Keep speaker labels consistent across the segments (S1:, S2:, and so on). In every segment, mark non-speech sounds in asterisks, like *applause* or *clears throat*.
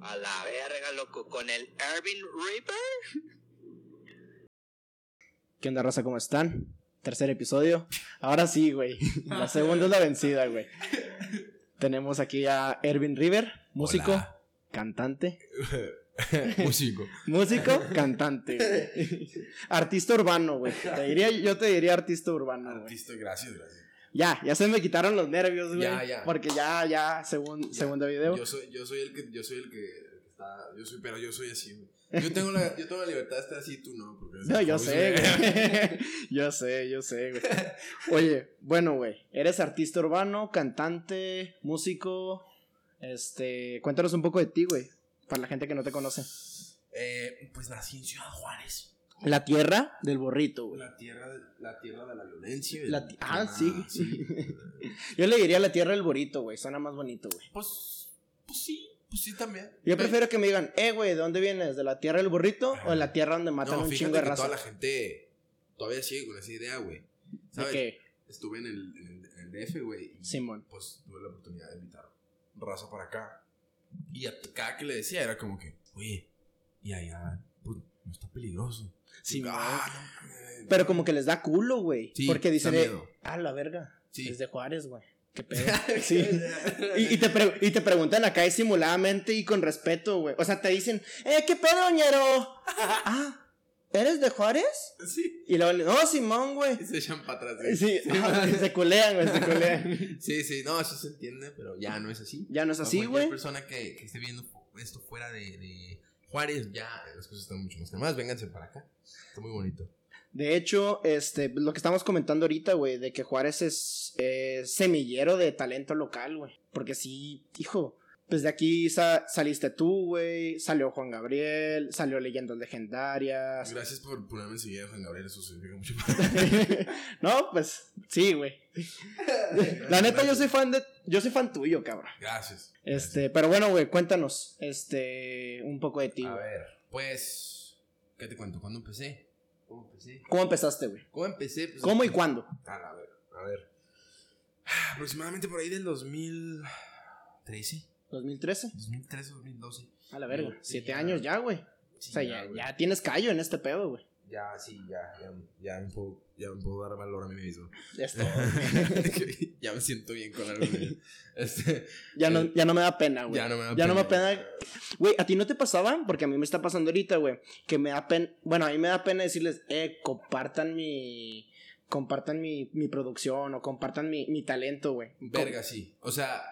S1: A la verga, loco, con el Irving Reaper.
S2: ¿Qué onda, raza? ¿Cómo están? Tercer episodio. Ahora sí, güey. La segunda es la vencida, güey. Tenemos aquí a Ervin River, músico,
S3: Hola.
S2: cantante. *laughs*
S3: Músico.
S2: Músico, cantante, güey. Artista urbano, güey. Te diría, yo te diría artista urbano, güey.
S3: Artista, gracias, gracias.
S2: Ya, ya se me quitaron los nervios, güey.
S3: Ya, ya.
S2: Porque ya, ya, segun, segundo video.
S3: Yo soy, yo soy el que, yo soy el que está, yo soy, pero yo soy así, güey. Yo tengo la, yo tengo la libertad de estar así, tú no, porque
S2: No, yo sé, güey. *laughs* *laughs* yo sé, yo sé, güey. Oye, bueno, güey. Eres artista urbano, cantante, músico. Este, cuéntanos un poco de ti, güey. Para la gente que no te conoce.
S3: Eh, pues nací en Ciudad Juárez,
S2: La tierra del borrito, güey.
S3: la tierra, de, la tierra de la violencia.
S2: La ti- ah,
S3: clima,
S2: sí. Yo le diría la tierra del borito, güey. Suena más bonito, güey.
S3: Pues, pues sí, pues sí también.
S2: Yo prefiero que me digan, eh, güey, ¿de dónde vienes? ¿De la tierra del burrito o de la tierra donde matan
S3: no,
S2: un chingo de
S3: que
S2: raza?
S3: toda la gente todavía sigue con esa idea, güey.
S2: ¿De
S3: ¿Sabes?
S2: qué?
S3: Estuve en el, en el, en el DF, güey.
S2: Simón.
S3: Pues tuve la oportunidad de invitar raza para acá. Y a cada que le decía era como que, oye, y allá, pues, no está peligroso.
S2: Simón.
S3: Ah, no.
S2: Pero como que les da culo, güey.
S3: Sí,
S2: porque dicen, ah, la verga.
S3: Sí.
S2: Es de Juárez, güey. Qué *laughs* pedo. sí. Y, y te pre- y te preguntan acá disimuladamente y con respeto, güey. O sea, te dicen, eh, ¿qué pedo, ñero? *laughs* ah, ¿eres de Juárez?
S3: Sí.
S2: Y luego, no, Simón, güey.
S3: Y se echan para atrás.
S2: Sí, ah, *laughs* se culean, güey, se culean.
S3: Sí, sí, no, eso se entiende, pero ya no es así.
S2: Ya no es así, güey.
S3: persona que, que esté viendo esto fuera de, de Juárez, ya las cosas están mucho más calmadas. Vénganse para acá. Está muy bonito.
S2: De hecho, este, lo que estamos comentando ahorita, güey, de que Juárez es eh, semillero de talento local, güey. Porque sí, hijo, pues de aquí sa- saliste tú, güey, salió Juan Gabriel, salió Leyendas Legendarias.
S3: Gracias por ponerme enseguida, Juan Gabriel. Eso significa mucho para *laughs*
S2: no, pues, sí, güey. *laughs* La neta, yo soy fan de, yo soy fan tuyo, cabrón.
S3: Gracias.
S2: Este, pero bueno, güey, cuéntanos, este, un poco de ti,
S3: A ver, pues, ¿qué te cuento? ¿Cuándo empecé? ¿Cómo empecé?
S2: ¿Cómo empezaste, güey?
S3: ¿Cómo empecé? Pues,
S2: ¿Cómo y cuándo?
S3: A a ver, a ver. Aproximadamente por ahí del 2013,
S2: 2013.
S3: 2013, 2012.
S2: A la verga,
S3: Sí,
S2: siete
S3: ya.
S2: años ya, güey.
S3: Sí,
S2: O sea, ya, ya tienes callo en este pedo, güey.
S3: Ya, sí, ya, ya, ya me puedo, ya me puedo dar valor a mí mismo.
S2: Ya está. *laughs*
S3: ya me siento bien con algo. Este,
S2: Ya no, ya no me da pena, güey.
S3: ya no me da
S2: Ya no me
S3: pena.
S2: pena. Güey, ¿a ti no te pasaba? Porque a mí me está pasando ahorita, güey. Que me da pena. Bueno, a mí me da pena decirles, eh, compartan mi. Compartan mi, mi producción o compartan mi, mi talento, güey.
S3: Verga, sí. O sea,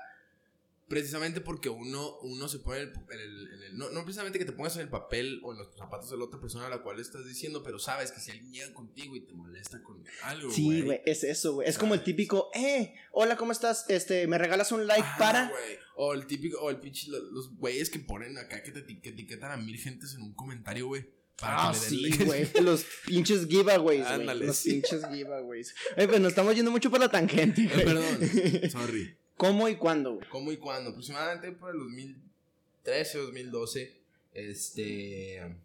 S3: precisamente porque uno, uno se pone en el, en el- el- no, no precisamente que te pongas en el papel o en los zapatos de la otra persona a la cual estás diciendo, pero sabes que si alguien llega contigo y te molesta con algo,
S2: Sí, güey, es eso, güey. Es como el típico, eh, hola, ¿cómo estás? Este, ¿me regalas un like
S3: Ajá,
S2: para?
S3: O el típico, o el pinche, lo- los güeyes que ponen acá que te eti- que etiquetan a mil gentes en un comentario, güey. Para
S2: Ah, sí, güey. Los pinches giveaways, güey. Los pinches giveaways. Eh, pues nos estamos yendo mucho por la tangente,
S3: Eh,
S2: güey.
S3: Perdón, sorry.
S2: ¿Cómo y cuándo, güey?
S3: ¿Cómo y cuándo? Aproximadamente por el 2013, 2012, este...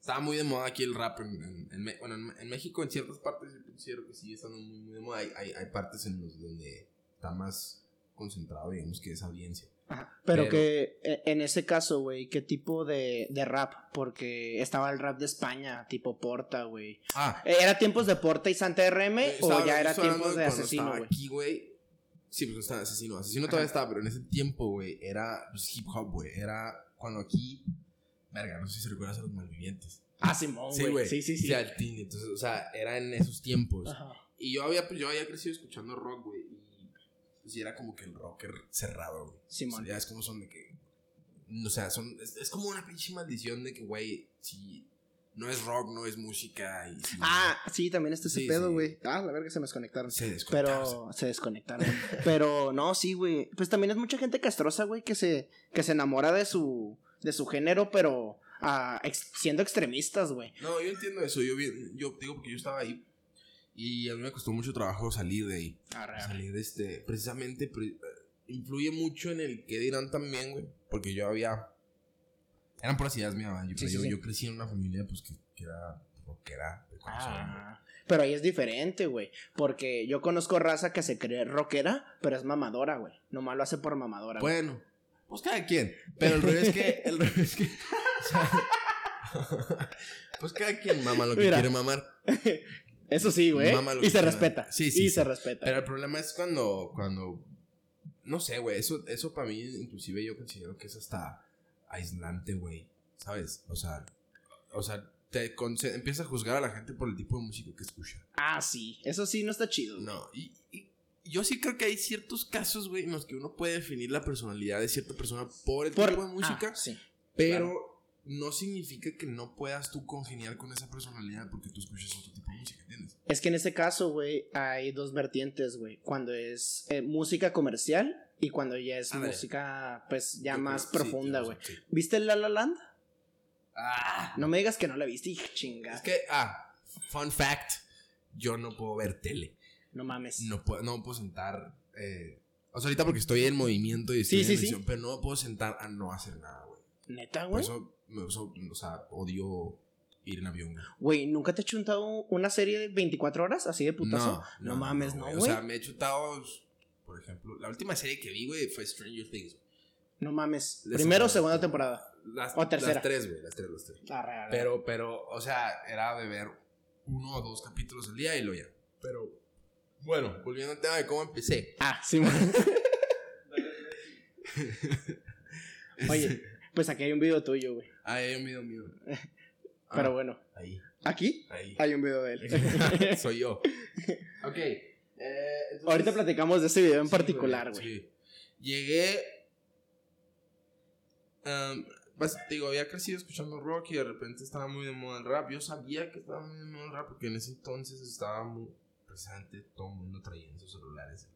S3: Estaba muy de moda aquí el rap en, en- bueno, en, en México, en ciertas partes, yo considero que sí están muy, muy de moda. Hay, hay, hay partes en los donde está más concentrado, digamos, que esa audiencia.
S2: Ajá. Pero,
S3: Pero-
S2: que eh, en ese caso, güey, ¿qué tipo de, de rap? Porque estaba el rap de España, tipo Porta, güey.
S3: Ah,
S2: Eh, ¿Era tiempos de Porta y Santa RM o
S3: estaba-
S2: ya era tiempos de asesino, güey?
S3: aquí, güey. Sí, pues estaba asesino. Asesino
S2: Ajá.
S3: todavía estaba, pero en ese tiempo, güey, era pues, hip hop, güey. Era cuando aquí... Verga, no sé si recuerdas a los malvivientes.
S2: Ah, Simón,
S3: Sí,
S2: güey. Sí, sí, sí.
S3: Al teen, Entonces, o sea, era en esos tiempos.
S2: Ajá.
S3: Y yo había, pues, yo había crecido escuchando rock, güey. Y pues y era como que el rocker cerrado, güey.
S2: Simón.
S3: O sea, ya es como son de que. O sea, son, es, es como una pinche maldición de que, güey, si no es rock, no es música. Y
S2: Ah, sí, también está ese
S3: Sí,
S2: pedo,
S3: sí.
S2: güey. Ah, la verga se me desconectaron.
S3: se desconectaron.
S2: Pero se desconectaron. Pero no, sí, güey. Pues también es mucha gente castrosa, güey, que se, que se enamora de su, de su género, pero ah, ex- siendo extremistas, güey.
S3: No, yo entiendo eso. Yo, yo digo porque yo estaba ahí. Y a mí me costó mucho trabajo salir de ahí. Salir de este. Precisamente. pre- eh, influye mucho en el que dirán también, güey. Porque yo había. Eran puras ideas mías, yo,
S2: Sí,
S3: yo,
S2: sí.
S3: yo crecí en una familia, pues, que, que era rockera de.
S2: Ah, pero ahí es diferente, güey. Porque yo conozco raza que se cree rockera, pero es mamadora, güey. Nomás lo hace por mamadora. güey.
S3: Bueno, Pues cada quien. Pero el es que. El es que. o sea, *laughs* pues cada quien mama lo que
S2: Mira.
S3: quiere mamar. *laughs*
S2: Eso sí, güey. Y se
S3: quiera.
S2: respeta.
S3: Sí, sí,
S2: Y
S3: sí.
S2: se respeta.
S3: Pero el problema es cuando. cuando no sé, güey. Eso, eso para mí, inclusive yo considero que es hasta aislante, güey. ¿Sabes? O sea. O sea, te empiezas a juzgar a la gente por el tipo de música que escucha.
S2: Ah, sí. Eso sí no está chido.
S3: No, y, y yo sí creo que hay ciertos casos, güey, en los que uno puede definir la personalidad de cierta persona por el
S2: Por
S3: tipo de música,
S2: Ah, sí.
S3: pero no significa que no puedas tú congeniar con esa personalidad porque tú escuchas otro tipo de música, ¿entiendes?
S2: Es que en ese caso, güey, hay dos vertientes, güey. Cuando es eh, música comercial y cuando ya es música, pues, ya
S3: Yo
S2: más
S3: creo-
S2: profunda, güey.
S3: sí.
S2: ¿Viste La La Land?
S3: Ah,
S2: No me digas que no la viste, chinga.
S3: es que, ah, fun fact, yo no puedo ver tele,
S2: No mames.
S3: no puedo, no me puedo sentar, eh, o sea, ahorita porque estoy en movimiento y estoy
S2: Sí,
S3: en
S2: sí, sí.
S3: acción, pero no me puedo sentar a no hacer nada, güey.
S2: Neta,
S3: Por
S2: güey.
S3: eso, o sea, odio ir en avión, güey.
S2: ¿nunca te he chuntado una serie de 24 horas así de putazo? No, mames, no,
S3: O
S2: güey.
S3: sea, me he chutado, por ejemplo, la última serie que vi, güey, fue Stranger Things.
S2: No mames.
S3: Esa
S2: Primero o segunda temporada.
S3: Las,
S2: O tercera.
S3: Las tres, güey, las tres, las tres.
S2: Arre, arre.
S3: Pero, pero, o sea, era de ver uno o dos capítulos al día y lo ya. Pero, bueno, volviendo al tema de cómo empecé.
S2: Ah, sí. *laughs* Oye, pues aquí hay un video tuyo, güey.
S3: Ah, hay un video mío. Ah,
S2: Pero bueno.
S3: Ahí,
S2: Aquí
S3: ahí.
S2: hay un video de él. *laughs*
S3: Soy yo. *laughs* Ok. Eh, entonces-
S2: Ahorita platicamos de ese video en
S3: Sí,
S2: particular, güey.
S3: sí. Llegué. pues, digo, había crecido escuchando rock y de repente estaba muy de moda el rap. Yo sabía que estaba muy de moda el rap porque en ese entonces estaba muy presente. Todo el mundo traía en sus celulares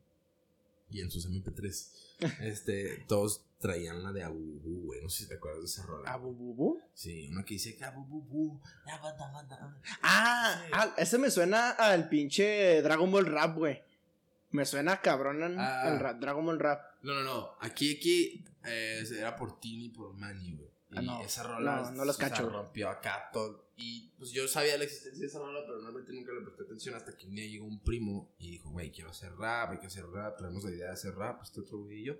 S3: y en sus MP3. *laughs* este, todos traían la de Abubu, güey. No sé si te acuerdas de esa rola.
S2: ¿Abu Bubu?
S3: Sí, una que dice que Abubu.
S2: Ah, ah, ese me suena al pinche Dragon Ball Rap, güey. Me suena cabrón al
S3: Ah.
S2: rap, Dragon Ball Rap.
S3: No, no, no. Aquí, aquí eh, era por Tini y por Manny, güey. Y
S2: Ah, no.
S3: esa rola
S2: No, no los cacho,
S3: rompió acá todo. Y pues yo sabía la existencia de esa rola, pero realmente nunca le presté atención hasta que un día llegó un primo y dijo, güey, quiero hacer rap, hay que hacer rap, traemos la idea de hacer rap, este otro güey y yo.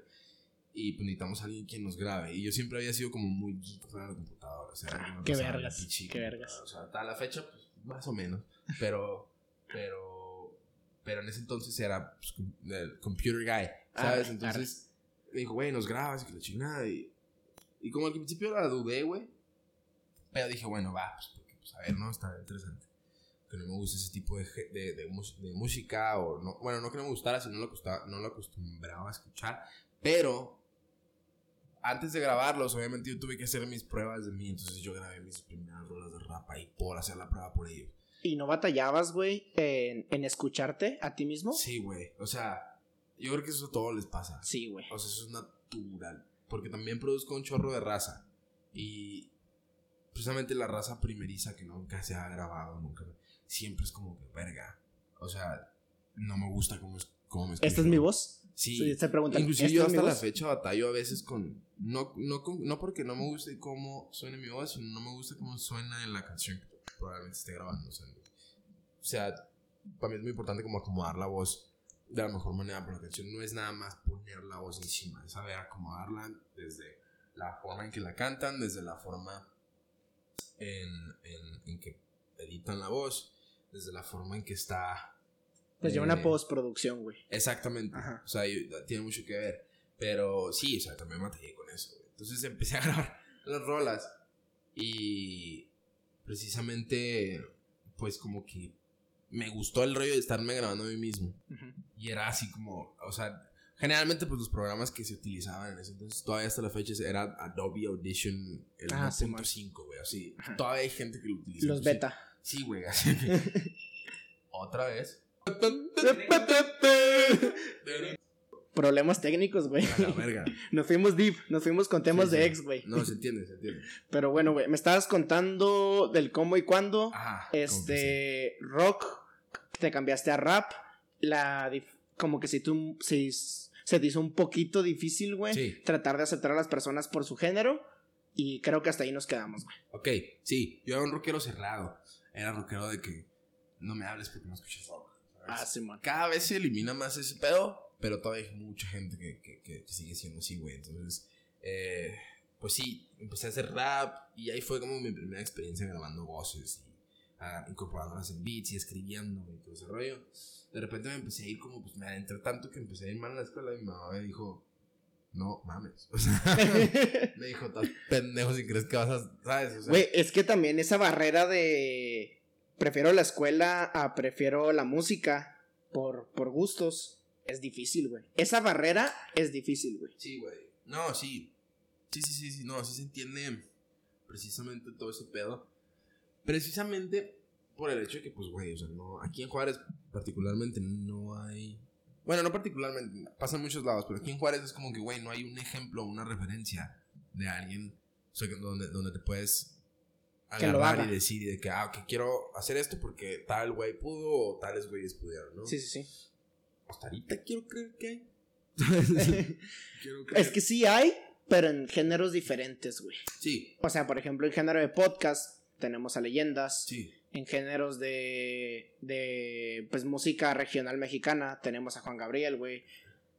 S3: Y pues necesitamos a alguien quien nos grabe. Y yo siempre había sido como muy geek con la computadora. O sea,
S2: Ah,
S3: que
S2: qué
S3: la
S2: vergas, qué vergas.
S3: O sea, hasta la fecha, pues más o menos. Pero, pero, pero en ese entonces era pues, el computer guy, ¿sabes? Entonces me dijo, güey, nos grabas y que la chingada. Y, y como al principio la dudé, güey. Pero dije, bueno, va, pues, pues a ver, no, está interesante. Que no me gusta ese tipo de, de, de, de música, o no, bueno, no que no me gustara, sino lo, acostaba- no lo acostumbraba a escuchar. Pero antes de grabarlos, obviamente yo tuve que hacer mis pruebas de mí, entonces yo grabé mis primeras rolas de rap ahí por hacer la prueba por ellos.
S2: ¿Y no batallabas, güey, en, en escucharte a ti mismo?
S3: Sí, güey, o sea, yo creo que eso a todos les pasa.
S2: Sí, güey.
S3: O sea, eso es natural. Porque también produzco un chorro de raza. Y precisamente la raza primeriza que nunca se ha grabado, nunca. Siempre es como que, verga. O sea, no me gusta cómo, es, cómo me
S2: ¿Esta es
S3: escucho.
S2: mi voz?
S3: Sí.
S2: Sí, se preguntan,
S3: Inclusive
S2: ¿esta
S3: yo hasta la
S2: voz?
S3: fecha batallo a veces con... No, no, con- no porque no me guste cómo suena mi voz, sino no me gusta cómo suena en la canción que probablemente esté grabando. O sea, o sea, para mí es muy importante como acomodar la voz de la mejor manera para la canción. No es nada más poner la voz encima, es saber acomodarla desde la forma en que la cantan, desde la forma en, en, en que editan la voz, desde la forma en que está
S2: Pues lleva
S3: eh,
S2: una postproducción, güey.
S3: Exactamente.
S2: Ajá.
S3: O sea, yo- tiene mucho que ver. Pero sí, o sea, también me batallé con eso. güey. Entonces empecé a *laughs* grabar las rolas. Y precisamente, pues como que me gustó el rollo de estarme grabando a mí mismo. Y era así como, o sea, generalmente pues los programas que se utilizaban en ese entonces, todavía hasta la fecha, era Adobe Audition el
S2: Ah, sí,
S3: 1.5, güey, así.
S2: Ajá.
S3: Todavía hay gente que lo utiliza.
S2: Los beta.
S3: Sí, güey, *laughs* así que... Otra vez.
S2: Problemas técnicos, güey.
S3: A la verga. *laughs*
S2: Nos fuimos deep, nos fuimos con temas
S3: Sí,
S2: de
S3: sí.
S2: ex, güey.
S3: No, se entiende, se entiende. *laughs*
S2: Pero bueno, güey, me estabas contando del cómo y cuándo.
S3: Ajá.
S2: este, rock, te cambiaste a rap. La, dif- como que si tú, si se te hizo un poquito difícil, güey,
S3: Sí.
S2: tratar de aceptar a las personas por su género. Y creo que hasta ahí nos quedamos, güey.
S3: Ok, sí, yo era un rockero cerrado. Era rockero de que no me hables porque no escuchas rock. ¿sabes?
S2: Ah, Simón.
S3: Cada vez se elimina más ese pedo, pero todavía hay mucha gente que, que, que sigue siendo así, güey. Entonces, eh, pues sí, empecé a hacer rap y ahí fue como mi primera experiencia grabando voces y ah, incorporándolas en beats y escribiendo y todo ese rollo. De repente me empecé a ir como, pues me adentré tanto que empecé a ir mal en la escuela y mi mamá me dijo, no mames. *laughs* O sea, me dijo, estás pendejo si crees que vas a, ¿sabes? O sea,
S2: Güey, es que también esa barrera de prefiero la escuela a prefiero la música por, por gustos es difícil, güey. Esa barrera es difícil, güey.
S3: Sí, güey. No, sí. Sí, sí, sí, sí. No, sí se entiende precisamente todo ese pedo. Precisamente por el hecho de que, pues, güey, o sea, no. Aquí en Juárez, particularmente, no hay. Bueno, no particularmente, pasa en muchos lados, pero aquí en Juárez es como que, güey, no hay un ejemplo, una referencia de alguien o sea, que donde, donde te puedes
S2: Que lo
S3: agarrar
S2: haga.
S3: y decir de que, ah, que quiero hacer esto porque tal güey pudo o tales güeyes pudieron, ¿no?
S2: Sí, sí, sí.
S3: Hasta ahorita quiero creer que hay. *laughs* quiero creer.
S2: Es que sí hay, pero en géneros diferentes, güey.
S3: Sí,
S2: O sea, por ejemplo, en género de podcast tenemos a leyendas.
S3: sí.
S2: En géneros de, de pues música regional mexicana tenemos a Juan Gabriel, güey.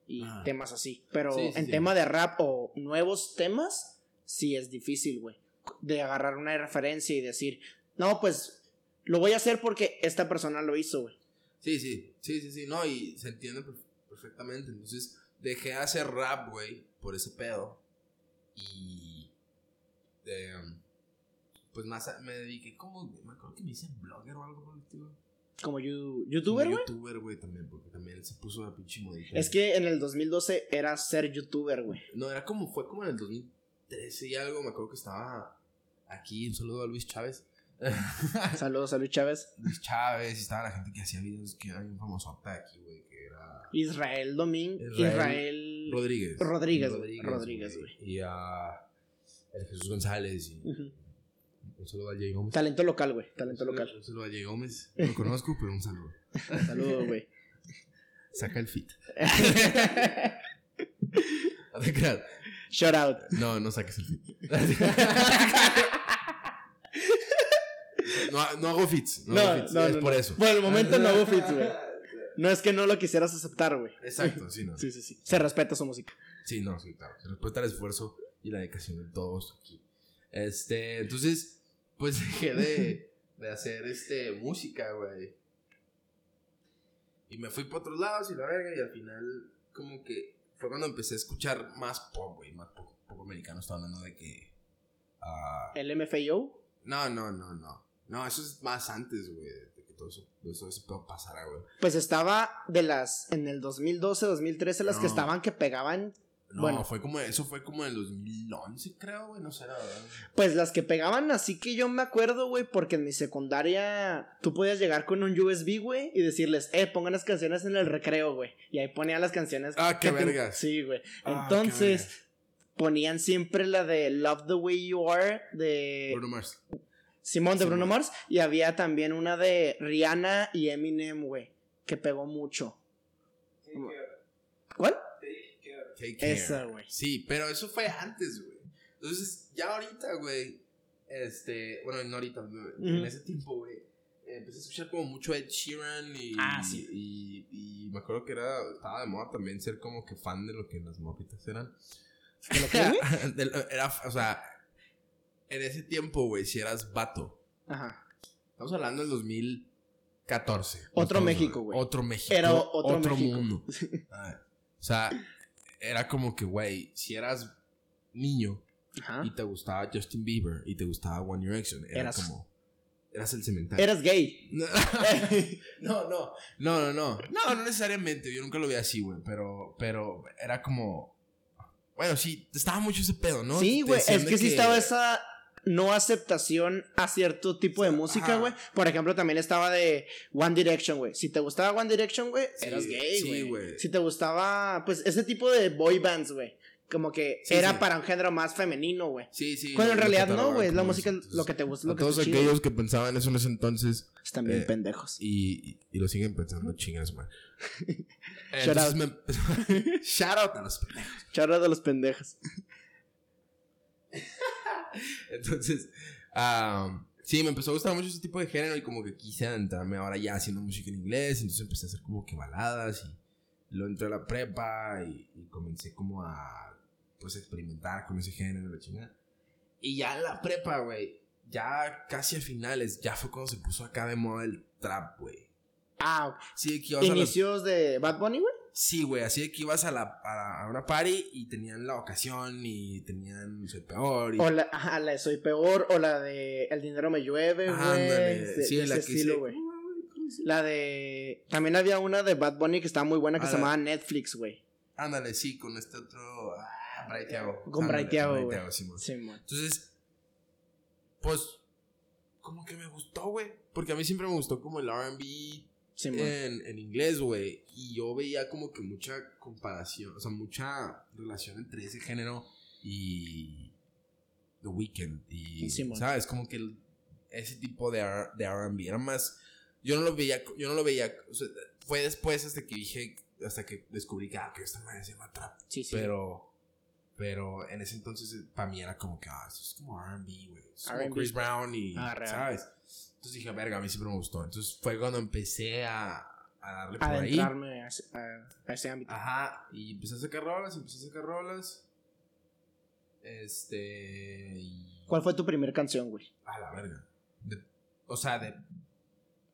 S2: Y
S3: Ah.
S2: temas así. Pero
S3: Sí, sí,
S2: en
S3: sí.
S2: tema de rap o nuevos temas, sí es difícil, güey. De agarrar una referencia y decir, no, pues lo voy a hacer porque esta persona lo hizo, güey.
S3: Sí, sí, sí, sí, sí, no, y se entiende perf- perfectamente. Entonces, dejé de hacer rap, güey, por ese pedo. Y. em, pues más a- me dediqué como. Me acuerdo que me hice blogger o algo por el estilo.
S2: Como you- youtuber, güey.
S3: youtuber, güey, también, porque también se puso la pinche modita.
S2: Es que en el 2012 era ser youtuber, güey.
S3: No, era como. Fue como en el 2013 y algo. Me acuerdo que estaba aquí. Un saludo a Luis Chávez. *laughs*
S2: Saludos a Luis Chávez.
S3: Luis Chávez, y estaba la gente que hacía videos que era bien famosota aquí, güey, que era.
S2: Israel Domín.
S3: Israel
S2: Israel.
S3: Rodríguez.
S2: Rodríguez, Rodríguez, güey.
S3: Y a el Jesús González. Y. un saludo a Jay Gómez.
S2: Talento local, güey. Talento
S3: Un saludo-
S2: local.
S3: Un saludo a Jay Gómez. No lo conozco, pero un saludo. *laughs*
S2: Saludos, güey.
S3: Saca el fit. No te creas.
S2: Shout out.
S3: No, no saques el fit. *laughs* No, no hago fits. No,
S2: No,
S3: hago fits.
S2: no,
S3: es
S2: no,
S3: por
S2: no.
S3: eso.
S2: Por el momento no hago fits, güey. No es que no lo quisieras aceptar, güey.
S3: Exacto, sí, no.
S2: Sí, sí, sí. Se respeta su música.
S3: Sí, no, sí, claro. Se respeta el esfuerzo y la dedicación de todos aquí. Este, entonces, pues *laughs* dejé de, de hacer este música, güey. Y me fui por otros lados y la verga, y al final, como que fue cuando empecé a escuchar más pop, güey, más pop, pop americano. Estaba hablando de que. ah,
S2: El MFAO.
S3: no, no, no, no. No, eso es más antes, güey, de que todo eso, todo eso, pedo pasara, güey.
S2: Pues estaba de las. En el 2012, 2013, las que estaban que pegaban.
S3: No,
S2: Bueno.
S3: fue como, eso fue como en el 2011, creo, güey, no sé, la verdad.
S2: Pues las que pegaban, así que yo me acuerdo, güey, porque en mi secundaria tú podías llegar con un USB, güey, y decirles, eh, pongan las canciones en el recreo, güey. Y ahí ponían las canciones.
S3: Ah, qué
S2: que te-
S3: vergas.
S2: Sí, güey.
S3: Ah,
S2: Entonces,
S3: vergas.
S2: ponían siempre la de Love the Way You Are de
S3: Bruno Mars.
S2: Simón de
S3: Simón.
S2: Bruno Mars. Y había también una de Rihanna y Eminem, güey, que pegó mucho. ¿Cuál?
S3: Take care.
S2: Esa, güey.
S3: Sí, pero eso fue antes, güey. Entonces, ya ahorita, güey. Este, bueno, no ahorita, güey, en ese tiempo, güey. Empecé a escuchar como mucho Ed Sheeran y,
S2: Ah, sí.
S3: y, y me acuerdo que era, estaba de moda también ser como que fan de lo que las morritas eran.
S2: ¿De lo que, güey? *laughs*
S3: Del- era, o sea, en ese tiempo, güey, si eras vato.
S2: Ajá.
S3: Estamos hablando del 2014.
S2: Otro México, güey.
S3: Otro México.
S2: Era otro México.
S3: mundo. *laughs* Ah, o sea, era como que, güey, si eras niño
S2: Ajá.
S3: y te gustaba Justin Bieber y te gustaba One Direction, era
S2: Eras-
S3: como. Eras el cementerio.
S2: Eras gay. *laughs*
S3: No, no, no, no, no, no, no necesariamente, yo nunca lo vi así, güey, pero, pero era como, bueno, sí, estaba mucho ese pedo, ¿no?
S2: Sí, güey. Es
S3: de
S2: que sí estaba esa no aceptación a cierto tipo de música, güey. Por ejemplo, también estaba de One Direction, güey. Si te gustaba One Direction, güey,
S3: Sí,
S2: eras gay, güey. si te gustaba, pues, ese tipo de boy bands, güey. Como que
S3: Sí,
S2: era para un género más femenino, güey.
S3: Sí, sí.
S2: Cuando en realidad no, güey. Es la música
S3: entonces,
S2: lo que te gusta, lo
S3: a
S2: que
S3: todos
S2: chido.
S3: aquellos que pensaban eso en ese entonces
S2: Están bien
S3: eh,
S2: pendejos.
S3: y, y, lo siguen pensando, chingas, man. *laughs*
S2: Shout
S3: Entonces me- *laughs* Shout out a los pendejos.
S2: Charla de los pendejos. *laughs* *laughs*
S3: Entonces, ah, sí, me empezó a gustar mucho ese tipo de género y como que quise adentrarme ahora ya haciendo música en inglés. Entonces empecé a hacer como que baladas y luego entré a la prepa y, y comencé como a pues experimentar con ese género, la chingada. Y ya en la prepa, güey, ya casi a finales, ya fue cuando se puso acá de moda el trap, güey.
S2: Ah,
S3: Sí, que a
S2: inicios de Bad Bunny, güey.
S3: Sí, güey, así de que ibas a, la, a, una party y tenían la ocasión y tenían Soy Peor y...
S2: O la, ajá, la de Soy Peor, o la de El dinero me llueve, güey.
S3: Sí,
S2: de
S3: la
S2: ese
S3: que
S2: estilo, güey. La de. También había una de Bad Bunny que estaba muy buena que
S3: Ah,
S2: se
S3: la-
S2: llamaba Netflix, güey.
S3: Ándale, sí, con este otro... Ah, Bray Thiago.
S2: Con Bray güey.
S3: Simón.
S2: Sí, man.
S3: Entonces, pues, como que me gustó, güey. Porque a mí siempre me gustó como el RB
S2: Sí,
S3: en, en inglés, güey. Y yo veía como que mucha comparación, o sea, mucha relación entre ese género y The Weeknd. Y,
S2: Simón.
S3: ¿sabes? Como que el- ese tipo de, R- de RB era más. Yo no lo veía, yo no lo veía. o sea, fue después hasta que dije, hasta que descubrí que, ah, que esta madre se llama trap.
S2: sí, sí.
S3: Pero, pero en ese entonces para mí era como que, ah, eso es como RB, güey. Chris Brown y,
S2: Ah.
S3: ¿sabes? Entonces dije, verga, a mí siempre me gustó. Entonces fue cuando empecé a, a darle por ahí.
S2: A, ese- a- a ese ámbito.
S3: Ajá, y empecé a sacar rolas, empecé a sacar rolas. Este. Y.
S2: ¿Cuál fue tu primera canción, güey?
S3: A la verga. De- o sea, de.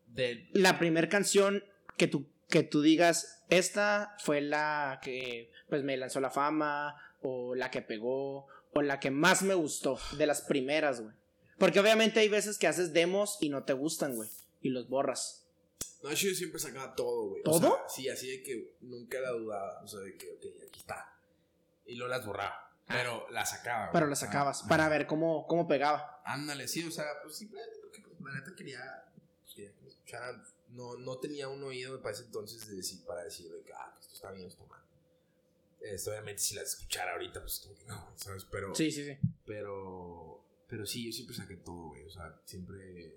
S3: De.
S2: La primera canción que tú, que tú digas, esta fue la que pues me lanzó la fama, o la que pegó, o la que más me gustó, de las primeras, güey. Porque obviamente hay veces que haces demos y no te gustan, güey, y los borras.
S3: No, yo siempre sacaba todo, güey. O
S2: ¿Todo?
S3: sea, sí, así de que nunca la dudaba. O sea, de que, ok, aquí está. Y luego las borraba. Pero las sacaba. güey.
S2: Pero las sacabas
S3: Ah,
S2: para ver cómo, cómo pegaba.
S3: Ándale, sí, o sea, pues simplemente porque la neta quería, pues, quería escucharan. No, no tenía un oído para ese entonces de decir, para decir de que, ah, esto está bien, esto mal. Esto, obviamente, si las escuchara ahorita, pues como que no, ¿sabes? Pero,
S2: Sí, sí, sí.
S3: pero, pero sí, yo siempre saqué todo, güey. O sea, siempre.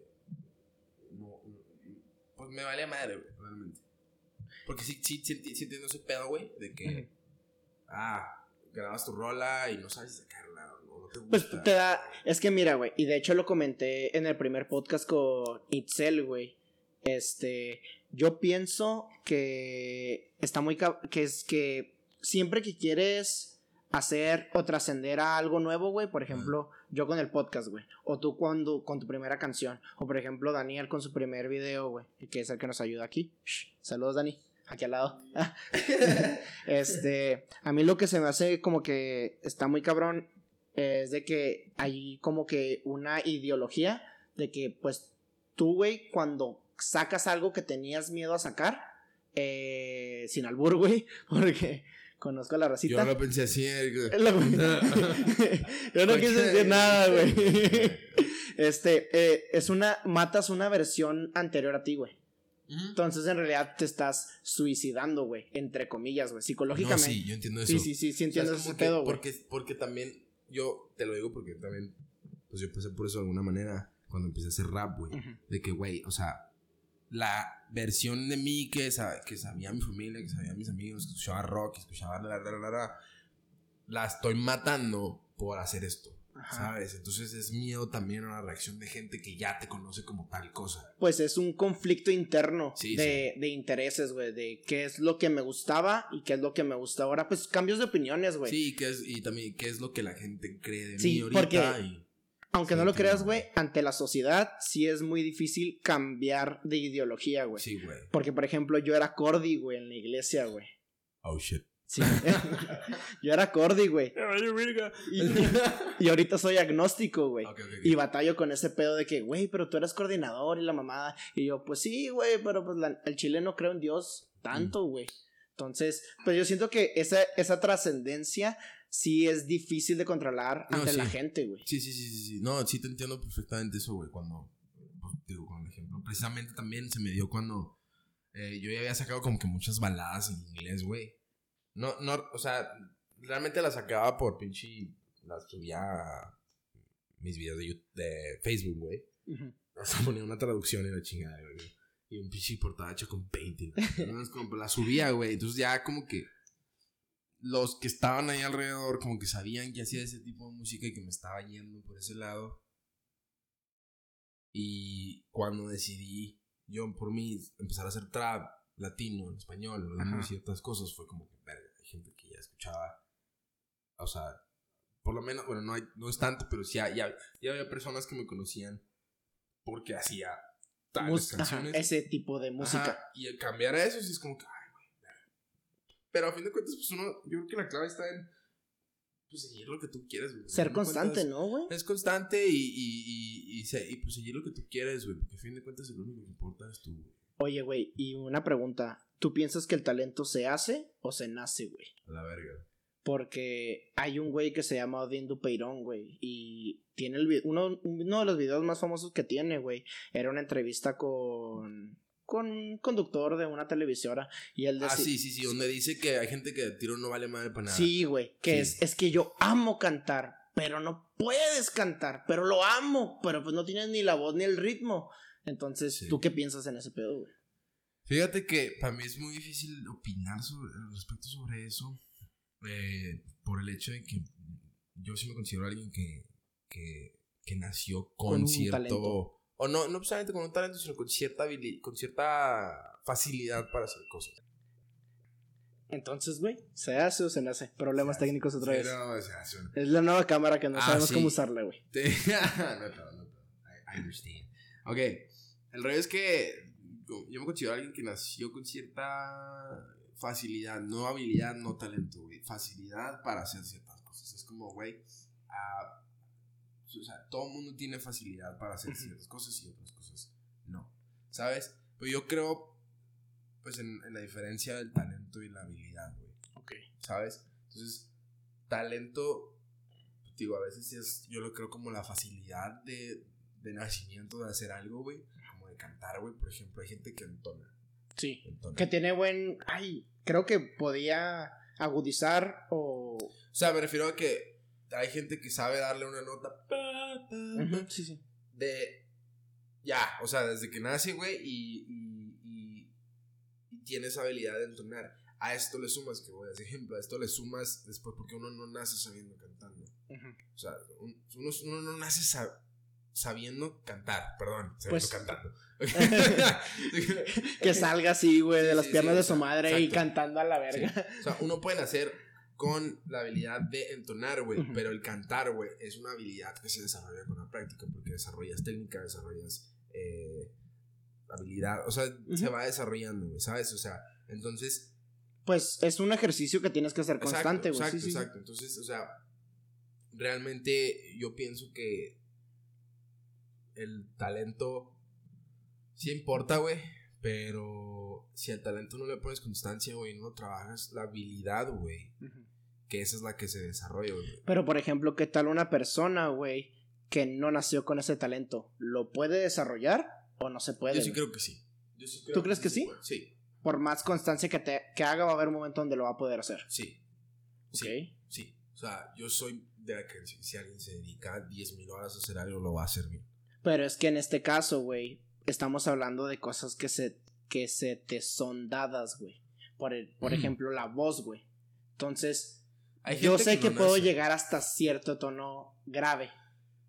S3: No, no- pues me valía madre, güey, realmente. Porque sí, sí, sí, sí entiendo ese pedo, güey, de que, ah, grabas tu rola y no sabes sacarla o no te gusta.
S2: Pues te da. Es que mira, güey. Y de hecho lo comenté en el primer podcast con Itzel, güey. Este. Yo pienso que está muy. Que es que siempre que quieres hacer o trascender a algo nuevo, güey. Por ejemplo, yo con el podcast, güey. O tú cuando, con tu primera canción. O por ejemplo, Daniel con su primer video, güey. Que es el que nos ayuda aquí. Saludos, Dani. Aquí al lado. *laughs* este. A mí lo que se me hace como que está muy cabrón es de que hay como que una ideología de que pues tú, güey, cuando sacas algo que tenías miedo a sacar, eh, sin albur, güey, *laughs* porque conozco a la
S3: Yo
S2: racita.
S3: no lo pensé así. eh, *laughs* *laughs*
S2: Yo no quise decir nada, *laughs* güey. Este, eh, es una, matas una versión anterior a ti, güey. Entonces en realidad te estás suicidando, güey, entre comillas, güey,
S3: No,
S2: psicológicamente.
S3: sí, yo entiendo eso.
S2: sí, sí, sí, sí, entiendo ese pedo, güey.
S3: Porque, porque también, yo te lo digo porque también, pues yo pasé por eso de alguna manera cuando empecé a hacer rap, güey. De que, güey, o sea, la versión de mí que, sa- que sabía mi familia, que sabía mis amigos, que escuchaba rock, que escuchaba la, la, la, la, la, estoy matando por hacer esto,
S2: Ajá.
S3: ¿sabes? Entonces es miedo también a la reacción de gente que ya te conoce como tal cosa.
S2: Pues es un conflicto interno
S3: Sí,
S2: de, de intereses, güey, de qué es lo que me gustaba y qué es lo que me gusta ahora. Pues cambios de opiniones, güey.
S3: Sí, que es, y también qué es lo que la gente cree de
S2: Sí,
S3: mí ahorita.
S2: porque-
S3: y-
S2: Aunque
S3: Sí,
S2: no lo creas, güey, ante la sociedad sí es muy difícil cambiar de ideología, güey.
S3: sí, güey.
S2: Porque, por ejemplo, yo era cordi, güey, en la iglesia, güey.
S3: Oh, shit.
S2: Sí. *laughs* yo era cordi, güey. *laughs* Y, y ahorita soy agnóstico, güey.
S3: Ok, ok, ok.
S2: Y batallo con ese pedo de que, güey, pero tú eres coordinador y la mamada. Y yo, pues sí, güey, pero pues la- el chile no creo en Dios tanto, güey. Entonces, pues yo siento que esa, esa trascendencia sí es difícil de controlar
S3: No,
S2: ante la gente, güey.
S3: Sí, sí, sí, sí, sí. No, sí te entiendo perfectamente eso, güey. Cuando, pues, digo, con el ejemplo. Precisamente también se me dio cuando eh, yo ya había sacado como que muchas baladas en inglés, güey. No, no, o sea, realmente las sacaba por pinche. Las subía a mis videos de, YouTube- de Facebook, güey. *laughs* O sea, ponía una traducción y la chingada, güey. Y un pinche portada hecha con painting. *laughs* ¿no? Como, pues, la subía, güey. Entonces ya como que los que estaban ahí alrededor como que sabían que hacía ese tipo de música y que me estaba yendo por ese lado. Y cuando decidí yo por mí empezar a hacer trap latino, en español,
S2: Ajá.
S3: ciertas cosas, fue como que, verga, hay gente que ya escuchaba. o sea, por lo menos, bueno, no, hay, no es tanto, pero sí ya, ya, ya había personas que me conocían porque hacía tales
S2: Mus- ajá,
S3: canciones.
S2: ese tipo de música.
S3: Ajá, y cambiar a eso sí es como que. Pero a fin de cuentas, pues uno, yo creo que la clave está en pues, seguir lo que tú quieres, güey.
S2: Ser constante,
S3: cuentas,
S2: ¿no, güey?
S3: Es constante y, y, y, y, se- y, pues seguir lo que tú quieres, güey. Porque a fin de cuentas, el único que importa es tú, güey.
S2: Oye, güey, y una pregunta. ¿Tú piensas que el talento se hace o se nace, güey?
S3: A la verga.
S2: Porque hay un güey que se llama Odín Dupeirón, güey. Y tiene el uno, uno de los videos más famosos que tiene, güey. Era una entrevista con. Con un conductor de una televisora. Y él
S3: Ah,
S2: decía.
S3: sí, sí, sí. Donde dice que hay gente que de tiro no vale madre para nada.
S2: Sí, güey. Que
S3: Sí.
S2: Es, es que yo amo cantar, pero no puedes cantar, pero lo amo, pero pues no tienes ni la voz ni el ritmo. Entonces,
S3: Sí.
S2: ¿tú qué piensas en ese pedo, güey?
S3: Fíjate que para mí es muy difícil opinar sobre, al respecto sobre eso. eh, por el hecho de que yo sí me considero alguien que, que, que nació con, cierto. O no, no solamente con un talento, sino con cierta, con cierta facilidad para hacer cosas.
S2: Entonces, güey, ¿se hace o se nace? Problemas técnicos otra vez. Es la nueva cámara que no
S3: Ah,
S2: sabemos
S3: sí.
S2: cómo usarla, güey. *laughs*
S3: No, no, no. I, I understand. Ok, el rollo es que yo me considero alguien que nació con cierta facilidad, no habilidad, no talento, güey. Facilidad para hacer ciertas cosas. Es como, güey, ah, o sea, todo el mundo tiene facilidad para hacer ciertas cosas y otras cosas no. ¿Sabes? Pero yo creo, pues, en, en la diferencia del talento y la habilidad, güey.
S2: Ok.
S3: ¿sabes? Entonces, talento, digo, a veces es, yo lo creo como la facilidad de, de nacimiento de hacer algo, güey, como de cantar, güey, por ejemplo, hay gente que entona,
S2: Sí.
S3: entona.
S2: Que tiene buen. Ay, creo que podía agudizar o.
S3: O sea, me refiero a que hay gente que sabe darle una nota pa, pa,
S2: Ujú, Sí, sí.
S3: de, ya, o sea, desde que nace, güey, y, y, y, y tiene esa habilidad de entonar. A esto le sumas, que voy a decir ejemplo, a esto le sumas después porque uno no nace sabiendo cantando. O sea, un- uno, uno no nace sa- sabiendo cantar, perdón, sabiendo
S2: Pues-
S3: cantando. *laughs*
S2: Que salga así, güey, de
S3: Sí,
S2: las
S3: sí,
S2: piernas
S3: sí,
S2: de su
S3: exacto,
S2: madre y cantando a la verga.
S3: O sea, uno puede nacer con la habilidad de entonar, güey, pero el cantar, güey, es una habilidad que se desarrolla con la práctica, porque desarrollas técnica, desarrollas eh, habilidad, o sea, se va desarrollando, güey, ¿sabes? O sea, entonces...
S2: Pues es un ejercicio que tienes que hacer constante, güey.
S3: Exacto,
S2: sí, sí.
S3: exacto. Entonces, o sea, realmente yo pienso que el talento sí importa, güey, pero si al talento no le pones constancia, güey, no lo trabajas, la habilidad, güey, que esa es la que se desarrolla, güey.
S2: Pero, por ejemplo, ¿qué tal una persona, güey, que no nació con ese talento? ¿Lo puede desarrollar o no se puede?
S3: Yo sí creo que sí. Yo sí creo
S2: ¿Tú crees que sí?
S3: Sí,
S2: Por más constancia que, te, que haga, va a haber un momento donde lo va a poder hacer.
S3: sí. Sí,
S2: Ok.
S3: sí. O sea, yo soy de la que si alguien se dedica 10.000 horas a hacer algo, lo va a hacer bien.
S2: Pero es que en este caso, güey, estamos hablando de cosas que se, que se te son dadas, güey. Por, el- por
S3: Mm.
S2: ejemplo, la voz, güey. Entonces,
S3: Hay
S2: yo sé que,
S3: no
S2: puedo
S3: nace.
S2: llegar hasta cierto tono grave.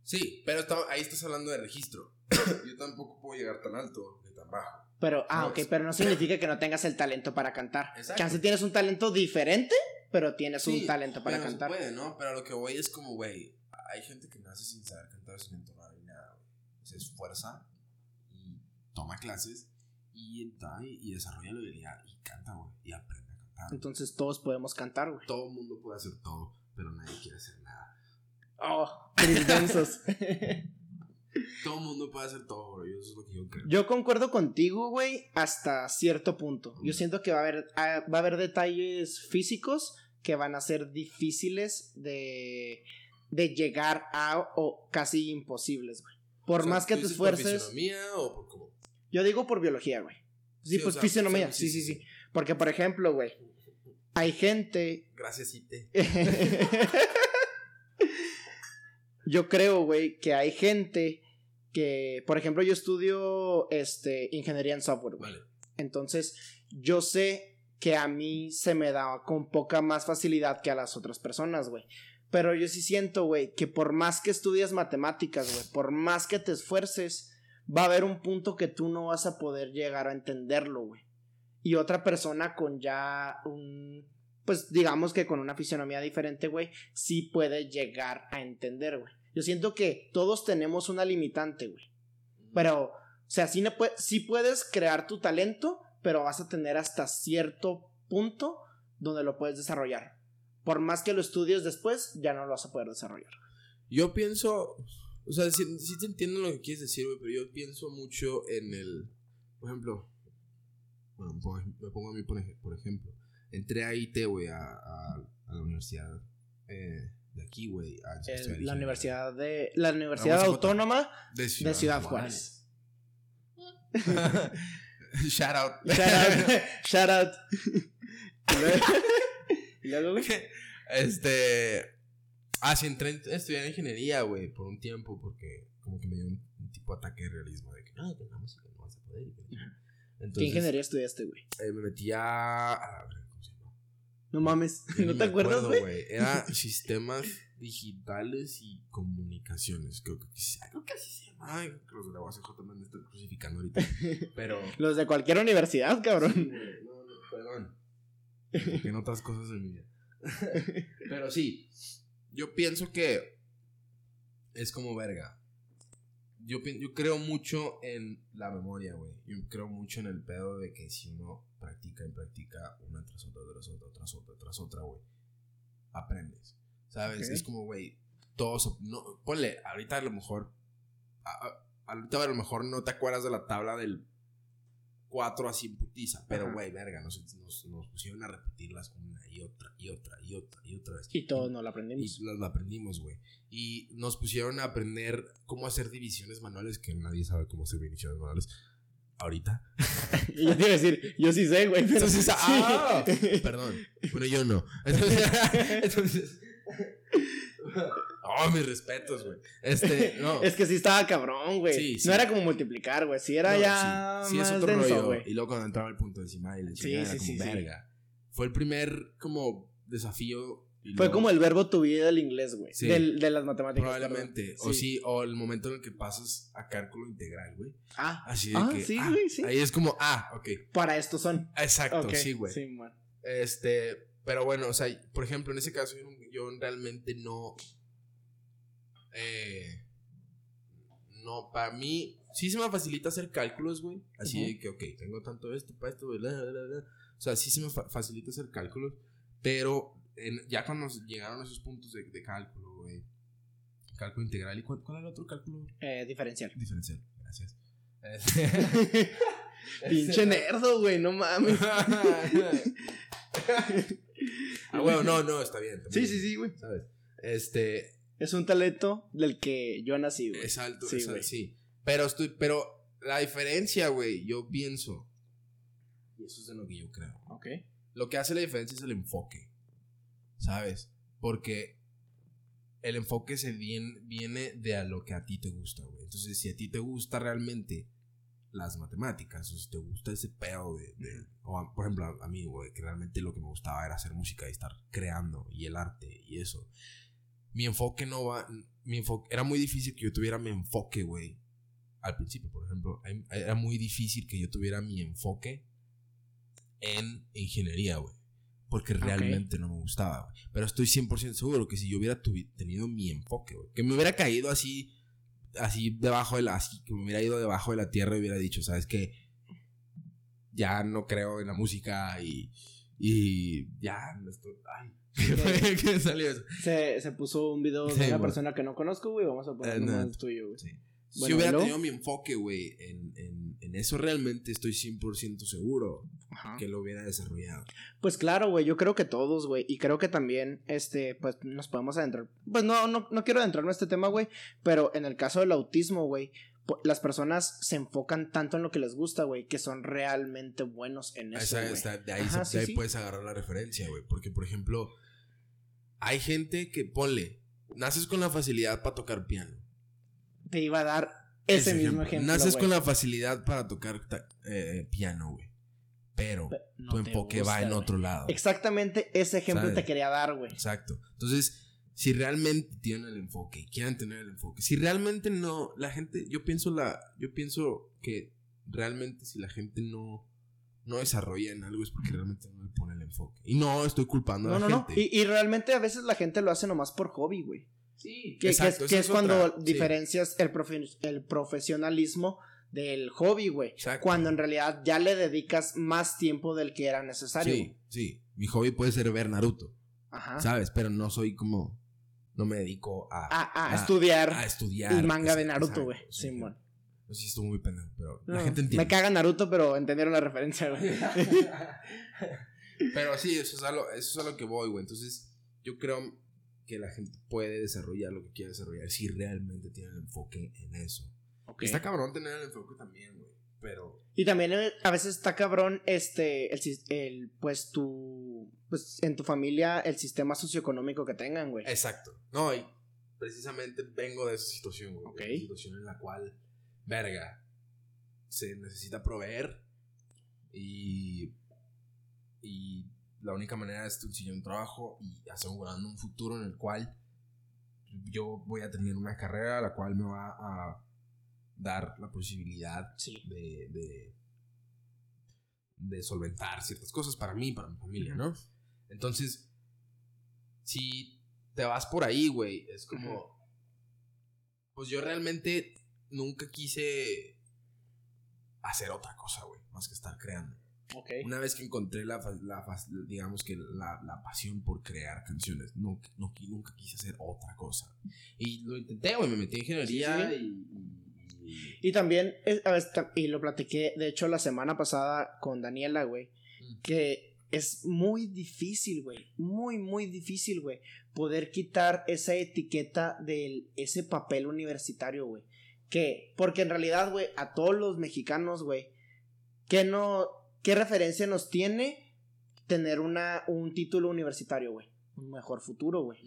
S3: Sí, pero está- ahí estás hablando de registro. *coughs* Yo tampoco puedo llegar tan alto ni tan bajo.
S2: Pero, ah,
S3: No,
S2: ok,
S3: es-
S2: pero no *coughs* significa que no tengas el talento para cantar.
S3: Exacto.
S2: Chance tienes un talento diferente, pero tienes
S3: Sí,
S2: un talento para
S3: pero
S2: cantar.
S3: Se puede, ¿no? Pero lo que voy es como, güey, hay gente que nace sin saber cantar, sin entonar ni nada, güey. Se esfuerza y toma clases y, entra y, desarrolla la habilidad y canta, güey, y aprende a cantar.
S2: Entonces todos podemos cantar, güey.
S3: Todo el mundo puede hacer todo, pero nadie quiere hacer nada.
S2: Oh, densos. *laughs*
S3: Todo el mundo puede hacer todo, güey. Eso es lo que yo creo.
S2: Yo concuerdo contigo, güey, hasta cierto punto. Yo siento que va a haber, ah, va a haber detalles físicos que van a ser difíciles de, de llegar a o casi imposibles, güey. Por
S3: O sea,
S2: más que
S3: ¿tú
S2: te
S3: dices por
S2: esfuerces.
S3: fisionomía o por cómo?
S2: Yo digo por biología, güey. Sí,
S3: Sí, o
S2: pues
S3: sea,
S2: fisionomía.
S3: sí,
S2: Sí,
S3: sí,
S2: sí,
S3: sí.
S2: sí. Porque, por ejemplo, güey, hay gente
S3: Gracias, Ite. *laughs*
S2: yo creo, güey, que hay gente que, por ejemplo, yo estudio este, ingeniería en software, güey.
S3: Vale.
S2: Entonces, yo sé que a mí se me da con poca más facilidad que a las otras personas, güey. Pero yo sí siento, güey, que por más que estudias matemáticas, güey, por más que te esfuerces, va a haber un punto que tú no vas a poder llegar a entenderlo, güey. Y otra persona con ya un pues digamos que con una fisionomía diferente, güey, sí puede llegar a entender, güey. Yo siento que todos tenemos una limitante, güey. Pero, o sea, sí, no sí puedes crear tu talento, pero vas a tener hasta cierto punto donde lo puedes desarrollar. Por más que lo estudies después, ya no lo vas a poder desarrollar.
S3: Yo pienso, o sea, sí, sí te entiendo lo que quieres decir, güey, pero yo pienso mucho en el, por ejemplo, bueno, me pongo, a mí por, ej- por ejemplo, entré a IT, güey, a, a, a la universidad eh, de aquí, güey,
S2: la universidad de la Universidad
S3: UACJ.
S2: Autónoma
S3: de
S2: de Ciudad Juárez. *laughs* *laughs*
S3: Shout out.
S2: Shout out. Shout *laughs* out. Y luego- y luego, güey.
S3: Este. Ah, sí, entré a estudiar ingeniería, güey, por un tiempo, porque como que me dio un, un tipo de ataque de realismo de que no, con la música no vas a poder. chingada.
S2: ¿Qué
S3: Entonces,
S2: ingeniería estudiaste, güey?
S3: eh, me metí a. a ver, ¿cómo se llama?
S2: No mames. ¿No te acuerdas, güey?
S3: Era *laughs* sistemas digitales y comunicaciones. Creo que, sí- creo que así se llama. Ay, los de la UACJ me están crucificando ahorita. *laughs* Pero.
S2: Los de cualquier universidad,
S3: Sí,
S2: cabrón.
S3: güey, no, no, perdón. En otras cosas de mi vida. *laughs* Pero sí, yo pienso que es como verga. Yo, yo creo mucho en la memoria, güey. Yo creo mucho en el pedo de que si uno practica y practica una tras otra, tras otra, tras otra, tras otra, güey, aprendes. ¿Sabes? Es como, güey, todos. No, ponle, ahorita a lo mejor. a- a- ahorita a lo mejor no te acuerdas de la tabla del 4 así putiza. Pero, güey, verga, nos, nos, nos pusieron a repetirlas una y otra y otra y otra y otra vez.
S2: Y todos no lo aprendimos.
S3: Y las las aprendimos, güey. Y nos pusieron a aprender cómo hacer divisiones manuales, que nadie sabe cómo hacer divisiones manuales. Ahorita. *laughs*
S2: Yo te iba a decir, yo sí sé, güey. pero-
S3: Entonces, *laughs*
S2: sí.
S3: ah, perdón. Bueno, yo no. Entonces, *laughs* entonces oh, mis respetos, güey. Este, no. *laughs*
S2: Es que sí estaba cabrón, güey.
S3: Sí, sí.
S2: No era como multiplicar, güey. Sí era
S3: No,
S2: ya
S3: sí, sí,
S2: más
S3: es otro
S2: denso,
S3: rollo.
S2: güey.
S3: Y luego cuando entraba el punto decimal y la
S2: Sí,
S3: era
S2: sí,
S3: como
S2: sí, sí.
S3: verga. Fue el primer como desafío.
S2: Fue
S3: luego-
S2: como el verbo tu vida del inglés, güey. De las matemáticas.
S3: Probablemente. O sí, o el momento en el que pasas a cálculo integral, güey.
S2: Ah,
S3: Así de
S2: Ah,
S3: que.
S2: sí,
S3: ah,
S2: güey, sí.
S3: Ahí es como, ah, ok.
S2: para esto son.
S3: Exacto, sí, güey.
S2: Sí, man.
S3: Este, pero bueno, o sea, por ejemplo, en ese caso yo realmente no. Eh, no, para mí, sí se me facilita hacer cálculos, güey. Así de que, ok, tengo tanto esto, para esto, bla, bla, bla, bla. O sea, sí se me fa- facilita hacer cálculos, pero en- ya cuando llegaron a esos puntos de, de cálculo, güey. Cálculo integral. ¿Y cuál, cuál era el otro cálculo?
S2: Eh, diferencial.
S3: Diferencial. Gracias. *laughs* Este,
S2: Pinche nerdo, güey, no mames. *laughs*
S3: ah, bueno, no, no, está bien. está
S2: Sí,
S3: bien,
S2: sí, sí, güey.
S3: ¿Sabes? Este,
S2: Es un talento del que yo nací, güey.
S3: es alto,
S2: Sí,
S3: es sí. Pero estoy, pero la diferencia, güey, yo pienso, y eso es de lo que yo creo.
S2: Ok.
S3: Lo que hace la diferencia es el enfoque, ¿sabes? Porque el enfoque se viene, viene de a lo que a ti te gusta, güey. Entonces, si a ti te gusta realmente las matemáticas, o si te gusta ese pedo de... de- o a- por ejemplo, a, a mí, güey, que realmente lo que me gustaba era hacer música y estar creando, y el arte, y eso. Mi enfoque no va... Mi enfoque, era muy difícil que yo tuviera mi enfoque, güey. Al principio, por ejemplo, em- era muy difícil que yo tuviera mi enfoque en ingeniería, güey. Porque realmente no me gustaba, güey. Pero estoy 100% seguro que si yo hubiera tenido mi enfoque, güey. Que me hubiera caído así, así debajo de la... Así, que me hubiera ido debajo de la tierra y hubiera dicho, ¿sabes qué? Ya no creo en la música y... Y ya, no estoy... Ay, *laughs* ¿qué salió eso?
S2: Se, se puso un video de una
S3: güey.
S2: persona que no conozco, güey. Vamos a poner
S3: Eh,
S2: uno
S3: nada.
S2: del tuyo, güey.
S3: Sí. si hubiera tenido mi enfoque, güey, en, en, en eso realmente estoy 100% seguro
S2: Ajá.
S3: que lo hubiera desarrollado.
S2: Pues claro, güey, yo creo que todos, güey, y creo que también, este, pues nos podemos adentrar. Pues no, no, no quiero adentrarme a este tema, güey, pero en el caso del autismo, güey, las personas se enfocan tanto en lo que les gusta, güey, que son realmente buenos en eso,
S3: Esa-
S2: güey.
S3: esa- de ahí,
S2: Ajá,
S3: se-
S2: sí,
S3: de ahí
S2: sí.
S3: puedes agarrar la referencia, güey. Porque, por ejemplo, hay gente que, ponle, naces con la facilidad para tocar piano.
S2: Te iba a dar ese, mismo ejemplo,
S3: Naces con la facilidad para tocar eh, piano, güey. Pero
S2: no
S3: tu enfoque
S2: gusta,
S3: va en otro lado.
S2: Exactamente ese ejemplo
S3: ¿Sabes?
S2: te quería dar, güey.
S3: Exacto. Entonces, si realmente tienen el enfoque y quieren tener el enfoque, si realmente no, la gente, yo pienso la, yo pienso que realmente si la gente no no desarrolla en algo es porque realmente no le pone el enfoque. Y no estoy culpando
S2: No,
S3: a la
S2: no, no.
S3: gente.
S2: Y, y realmente a veces la gente lo hace nomás por hobby, güey.
S3: sí,
S2: Que, es,
S3: esa
S2: que es cuando
S3: otra. Sí,
S2: diferencias el, profe- el profesionalismo del hobby, güey.
S3: exacto.
S2: Cuando en realidad ya le dedicas más tiempo del que era necesario.
S3: Sí, sí. Mi hobby puede ser ver Naruto,
S2: Ajá.
S3: ¿sabes? Pero no soy como. No me dedico a,
S2: A, a
S3: a-
S2: estudiar
S3: a estudiar.
S2: el manga de Naruto, güey. Sí, bueno.
S3: No sé si estuvo muy pendejo, pero
S2: No,
S3: la gente
S2: Me
S3: entiende.
S2: caga Naruto, pero entendieron la referencia, güey. *laughs*
S3: Pero sí, eso es, a lo, eso es a lo que voy, güey. Entonces, yo creo que la gente puede desarrollar lo que quiere desarrollar si realmente tiene el enfoque en eso. Está cabrón tener el enfoque también, güey. Pero.
S2: Y también eh, a veces está cabrón, este, el, el, pues tu, pues en tu familia, el sistema socioeconómico que tengan, güey.
S3: Exacto. No, y precisamente vengo de esa situación, güey. Una situación en la cual, verga, se necesita proveer y. Y la única manera es conseguir un trabajo y asegurando un futuro en el cual yo voy a tener una carrera la cual me va a dar la posibilidad
S2: Sí.
S3: de, de, de solventar ciertas cosas para mí, para mi familia, ¿no? Entonces, si te vas por ahí, güey, es como... Pues yo realmente nunca quise hacer otra cosa, güey, más que estar creando.
S2: Ok.
S3: Una vez que encontré la, la digamos que la, la pasión por crear canciones, no, nunca quise hacer otra cosa. Y lo intenté, güey, me metí en ingeniería
S2: Sí,
S3: y- Y
S2: también, a veces, y lo platiqué, de hecho, la semana pasada con Daniela, güey,
S3: Mm.
S2: que es muy difícil, güey, muy, muy difícil, güey, poder quitar esa etiqueta de ese papel universitario, güey. Que, porque en realidad, güey, a todos los mexicanos, güey, ¿qué no, qué referencia nos tiene tener una, un título universitario, güey? Un mejor futuro, güey.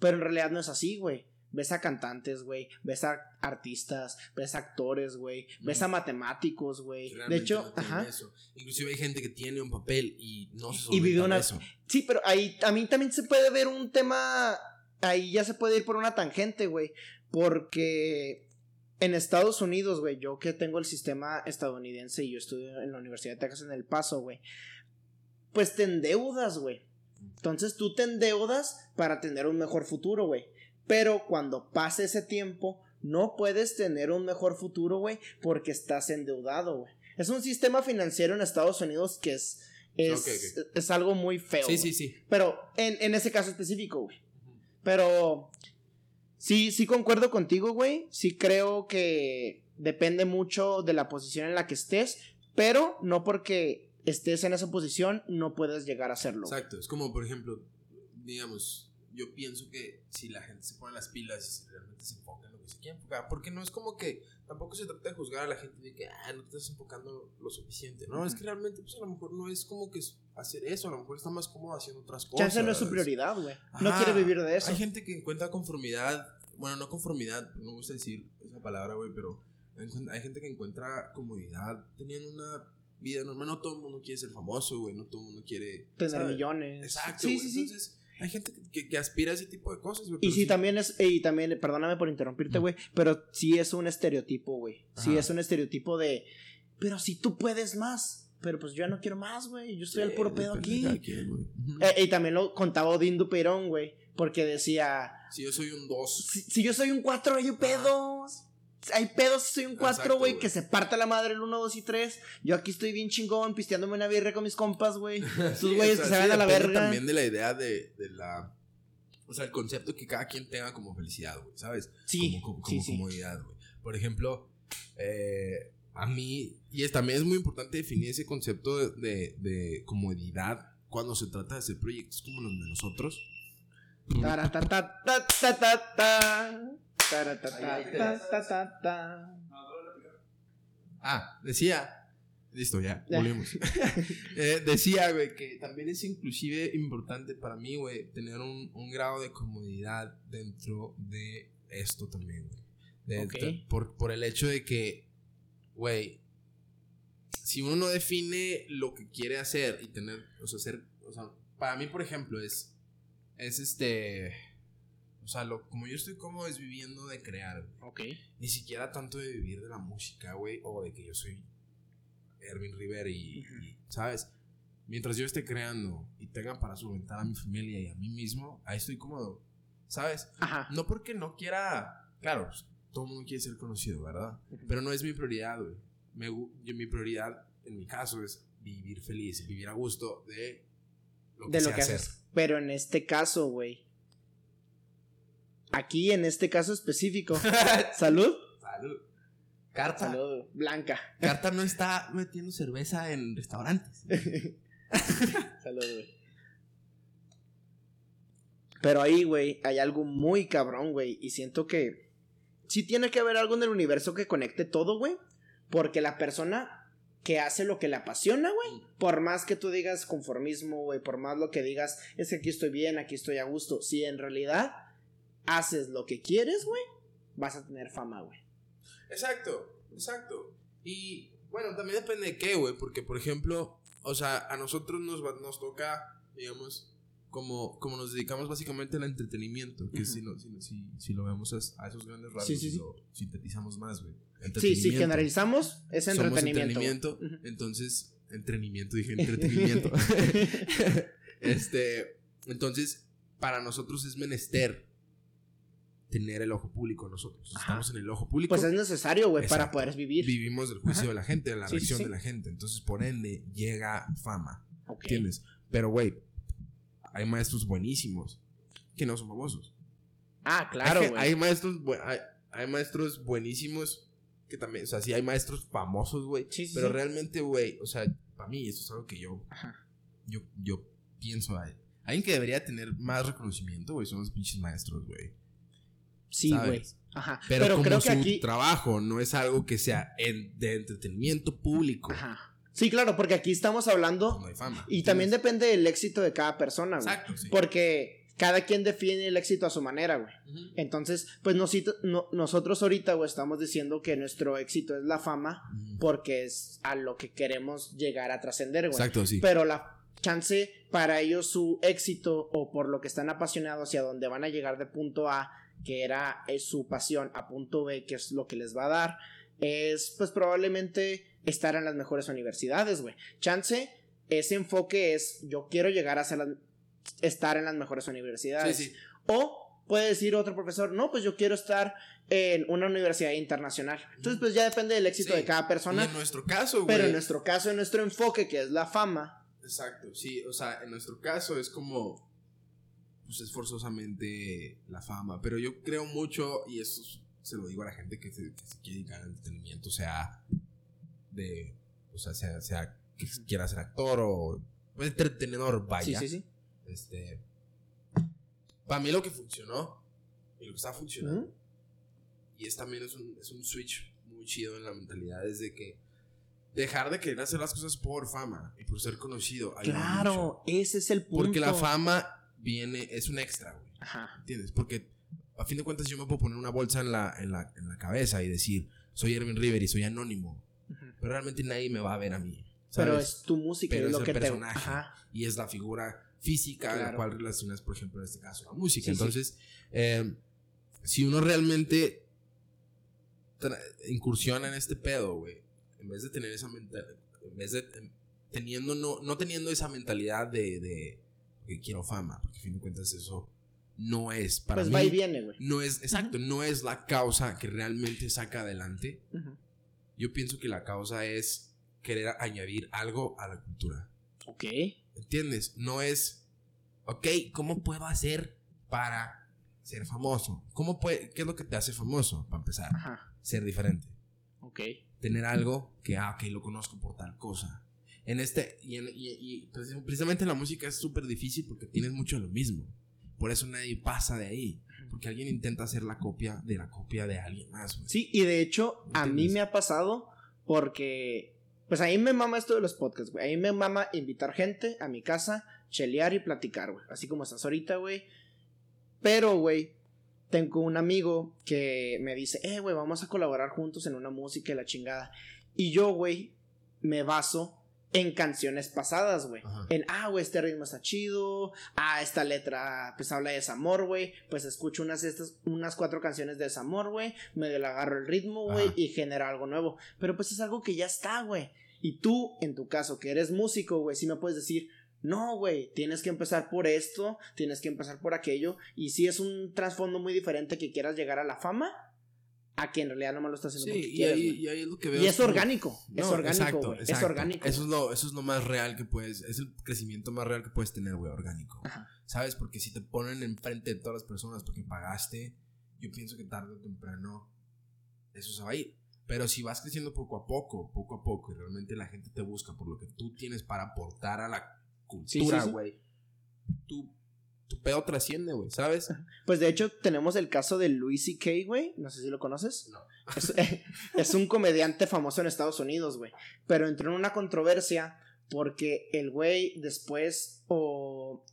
S2: Pero en realidad no es así, güey. Ves a cantantes, güey. Ves a artistas. Ves a actores, güey. Ves a matemáticos, güey. De hecho,
S3: no
S2: ajá.
S3: eso. Inclusive hay gente que tiene un papel y no se
S2: Y vive una-
S3: eso.
S2: Sí, pero ahí a mí también se puede ver un tema. Ahí ya se puede ir por una tangente, güey. Porque en Estados Unidos, güey, yo que tengo el sistema estadounidense y yo estudio en la Universidad de Texas en El Paso, güey. Pues te endeudas, güey. Entonces tú te endeudas para tener un mejor futuro, güey. Pero cuando pase ese tiempo, no puedes tener un mejor futuro, güey, porque estás endeudado, güey. Es un sistema financiero en Estados Unidos que es, es, es algo muy feo.
S3: Sí,
S2: güey.
S3: sí, sí.
S2: Pero en, en ese caso específico, güey. Pero sí, sí concuerdo contigo, güey. Sí creo que depende mucho de la posición en la que estés, pero no porque estés en esa posición no puedes llegar a hacerlo.
S3: Exacto. Es como, por ejemplo, digamos, yo pienso que si la gente se pone las pilas y si realmente se enfoca en lo que se quiere enfocar, porque no es como que tampoco se trata de juzgar a la gente de que, ah, no te estás enfocando lo suficiente. No, es que realmente, pues a lo mejor no es como que hacer eso, a lo mejor está más cómodo haciendo otras cosas.
S2: Chance no es su prioridad, güey. No quiere vivir de eso.
S3: Hay gente que encuentra conformidad, bueno, no conformidad, no me gusta decir esa palabra, güey, pero hay gente que encuentra comodidad teniendo una vida normal. No todo el mundo quiere ser famoso, güey, no todo el mundo quiere
S2: Tener
S3: ¿sabes?
S2: millones.
S3: Exacto,
S2: Sí, sí, sí.
S3: Hay gente que, aspira a ese tipo de cosas, güey.
S2: Y sí, también es, y también, perdóname por interrumpirte, güey, pero sí es un estereotipo, güey. Sí es un estereotipo de, pero si tú puedes más, pero pues yo ya no quiero más, güey, yo estoy al
S3: Sí,
S2: puro pedo
S3: depende de
S2: aquí.
S3: quien.
S2: Eh, y también lo contaba Odín Dupeirón, güey, porque decía,
S3: Si yo soy un 2,
S2: si, si yo soy un 4, hay pedos. Hay pedos soy un 4,
S3: Exacto,
S2: güey, que se parta la madre el 1, 2 y 3. Yo aquí estoy bien chingón, pisteándome una birra con mis compas, güey. *laughs* Esos güeyes que se van a la verga.
S3: también de la idea de, de la. O sea, el concepto que cada quien tenga como felicidad, güey, ¿sabes?
S2: Sí,
S3: como, como,
S2: sí,
S3: como
S2: sí.
S3: comodidad, güey. Por ejemplo, eh, a mí, y es, también es muy importante definir ese concepto de, de- de comodidad cuando se trata de hacer proyectos como los de nosotros. Ah, decía. Listo, ya,
S2: Ya.
S3: volvemos. *laughs* Eh, decía, güey, que también es inclusive importante para mí, güey, tener un, un grado de comodidad dentro de esto también, güey. Por, por el hecho de que, güey, si uno no define lo que quiere hacer y tener, o sea, hacer, o sea, para mí, por ejemplo, es, es este, o sea, lo, como yo estoy cómodo es viviendo de crear, güey.
S2: Ok.
S3: Ni siquiera tanto de vivir de la música, güey, o de que yo soy Erwin River y, y, ¿sabes? Mientras yo esté creando y tenga para solventar a mi familia y a mí mismo, ahí estoy cómodo, ¿sabes?
S2: Ajá.
S3: No porque no quiera, claro, pues, todo el mundo quiere ser conocido, ¿verdad? Pero no es mi prioridad, güey. Me yo- mi prioridad, en mi caso, es vivir feliz, vivir a gusto de lo que
S2: de lo que
S3: hacer.
S2: haces. Pero en este caso, güey. Aquí, en este caso específico. *laughs* Salud.
S3: Salud. Carta.
S2: Salud. Blanca.
S3: Carta no está metiendo cerveza en restaurantes. *laughs*
S2: Salud, güey. Pero ahí, güey, hay algo muy cabrón, güey. Y siento que sí tiene que haber algo en el universo que conecte todo, güey. Porque la persona que hace lo que le apasiona, güey. Por más que tú digas conformismo, güey. Por más lo que digas, es que aquí estoy bien, aquí estoy a gusto. Si en realidad haces lo que quieres, güey, vas a tener fama, güey.
S3: Exacto, exacto. Y bueno, también depende de qué, güey. Porque, por ejemplo, o sea, a nosotros nos, va- nos toca, digamos, como, como nos dedicamos básicamente al entretenimiento. Que si, no- si, si, si lo vemos a, a esos grandes rasgos,
S2: Sí, sí, sí.
S3: lo sintetizamos más, güey.
S2: Sí, si generalizamos, es
S3: Somos
S2: entretenimiento.
S3: entretenimiento. Entonces, entretenimiento, dije entretenimiento. *laughs* *laughs* este, entonces, para nosotros es menester tener el ojo público nosotros.
S2: Ajá.
S3: Estamos en el ojo público.
S2: Pues es necesario, güey, para poder vivir.
S3: Vivimos del juicio
S2: Ajá.
S3: de la gente, de la
S2: Sí,
S3: reacción
S2: sí.
S3: de la gente. Entonces, por ende, llega fama.
S2: Ok.
S3: ¿Entiendes? Pero, güey, hay maestros buenísimos que no son famosos.
S2: Ah, claro, güey.
S3: hay maestros, hay, hay maestros buenísimos que también, o sea, sí hay maestros famosos, güey.
S2: Sí, sí,
S3: pero realmente, güey, o sea, para mí esto es algo que yo,
S2: Ajá.
S3: yo, yo pienso. Hay, alguien que debería tener más reconocimiento, güey, son los pinches maestros, güey.
S2: Sí, güey. Ajá.
S3: Pero,
S2: Pero,
S3: como
S2: creo
S3: su
S2: que aquí.
S3: trabajo no es algo que sea en- de entretenimiento público,
S2: Ajá. Sí, claro, porque aquí estamos hablando.
S3: no hay fama.
S2: Y también depende del éxito de cada persona, güey.
S3: Exacto, sí.
S2: Porque cada quien define el éxito a su manera, güey. Entonces, pues nosito- no- nosotros ahorita, güey, estamos diciendo que nuestro éxito es la fama porque es a lo que queremos llegar a trascender, güey.
S3: Exacto, sí.
S2: Pero la chance para ellos su éxito o por lo que están apasionados hacia donde van a llegar de punto A, que era su pasión, a punto B, que es lo que les va a dar, es pues probablemente estar en las mejores universidades, güey. Chance, ese enfoque es yo quiero llegar a ser las- estar en las mejores universidades.
S3: Sí, sí.
S2: O puede decir otro profesor, no, pues yo quiero estar en una universidad internacional. Entonces, pues ya depende del éxito
S3: Sí.
S2: de cada
S3: Y
S2: persona.
S3: en nuestro caso, güey.
S2: Pero en nuestro caso, en nuestro enfoque, que es la fama,
S3: Exacto, sí, o sea, en nuestro caso es como, pues es forzosamente la fama, pero yo creo mucho, y eso se lo digo a la gente que se, que se quiere dedicar al entretenimiento, sea de, o sea, sea, sea que quiera ser actor o entretenedor, vaya.
S2: Sí, sí, sí.
S3: Este, para mí lo que funcionó y lo que está funcionando, y es también es un, es un switch muy chido en la mentalidad, es de que dejar de querer hacer las cosas por fama y por ser conocido.
S2: Claro, ese es el punto.
S3: Porque la fama viene, es un extra, güey.
S2: Ajá.
S3: ¿Entiendes? Porque a fin de cuentas yo me puedo poner una bolsa en la, en la, en la cabeza y decir, soy Erwin River y soy anónimo. Pero realmente nadie me va a ver a mí.
S2: Pero es tu música
S3: Pero es
S2: lo
S3: el
S2: que te.
S3: personaje.
S2: Ajá.
S3: Y es la figura física a la cual relacionas, por ejemplo, en este caso, la música.
S2: Sí, sí.
S3: Entonces, eh, si uno realmente incursiona en este pedo, güey, en vez de tener esa mentalidad, en vez de em, teniendo, no, no teniendo esa mentalidad de, de que quiero fama, porque a fin de cuentas eso no es para
S2: Pues
S3: mí.
S2: va y viene, güey.
S3: No es, exacto, no es la causa que realmente saca adelante. Yo pienso que la causa es querer añadir algo a la cultura.
S2: Ok.
S3: ¿Entiendes? No es, ok, ¿cómo puedo hacer para ser famoso? ¿Cómo puede, ¿Qué es lo que te hace famoso, para empezar?
S2: Ajá.
S3: Ser diferente.
S2: Ok.
S3: Tener algo que, ah, ok, lo conozco por tal cosa. En este, y, en- y- y precis- precisamente en la música es súper difícil porque tienes mucho de lo mismo. Por eso nadie pasa de ahí. Porque alguien intenta hacer la copia de la copia de alguien más, güey.
S2: Sí, y de hecho, a mí me ha pasado porque. Pues a mí me mama esto de los podcasts, güey. A mí me mama invitar gente a mi casa, chelear y platicar, güey. Así como estás ahorita, güey. Pero, güey, tengo un amigo que me dice, eh, güey, vamos a colaborar juntos en una música y la chingada. Y yo, güey, me baso en canciones pasadas, güey. En, ah, güey, este ritmo está chido. Ah, esta letra, pues habla de desamor, güey. Pues escucho unas, estas, unas cuatro canciones de desamor, güey. Medio le agarro el ritmo, güey. Y genera algo nuevo. Pero pues es algo que ya está, güey. Y tú, en tu caso, que eres músico, güey, sí me puedes decir, no, güey, tienes que empezar por esto, tienes que empezar por aquello. Y si es un trasfondo muy diferente que quieras llegar a la fama, a que en realidad no me lo estás haciendo
S3: Sí,
S2: porque
S3: y
S2: quieres,
S3: ahí,
S2: güey.
S3: y ahí es lo que veo.
S2: Y es
S3: como-
S2: orgánico, es orgánico,
S3: exacto.
S2: Es orgánico.
S3: Eso es, lo, eso es lo más real que puedes. Es el crecimiento más real que puedes tener, güey, orgánico.
S2: Ajá.
S3: ¿Sabes? Porque si te ponen enfrente de todas las personas porque pagaste, yo pienso que tarde o temprano eso se va a ir. Pero si vas creciendo poco a poco, poco a poco, y realmente la gente te busca por lo que tú tienes para aportar a la cultura,
S2: sí, sí.
S3: güey, tu, tu pedo trasciende, güey, ¿sabes?
S2: Pues de hecho, tenemos el caso de Louis C.K., güey. No sé si lo conoces.
S3: No. *laughs*
S2: Es, es un comediante famoso en Estados Unidos, güey. Pero entró en una controversia porque el güey después o.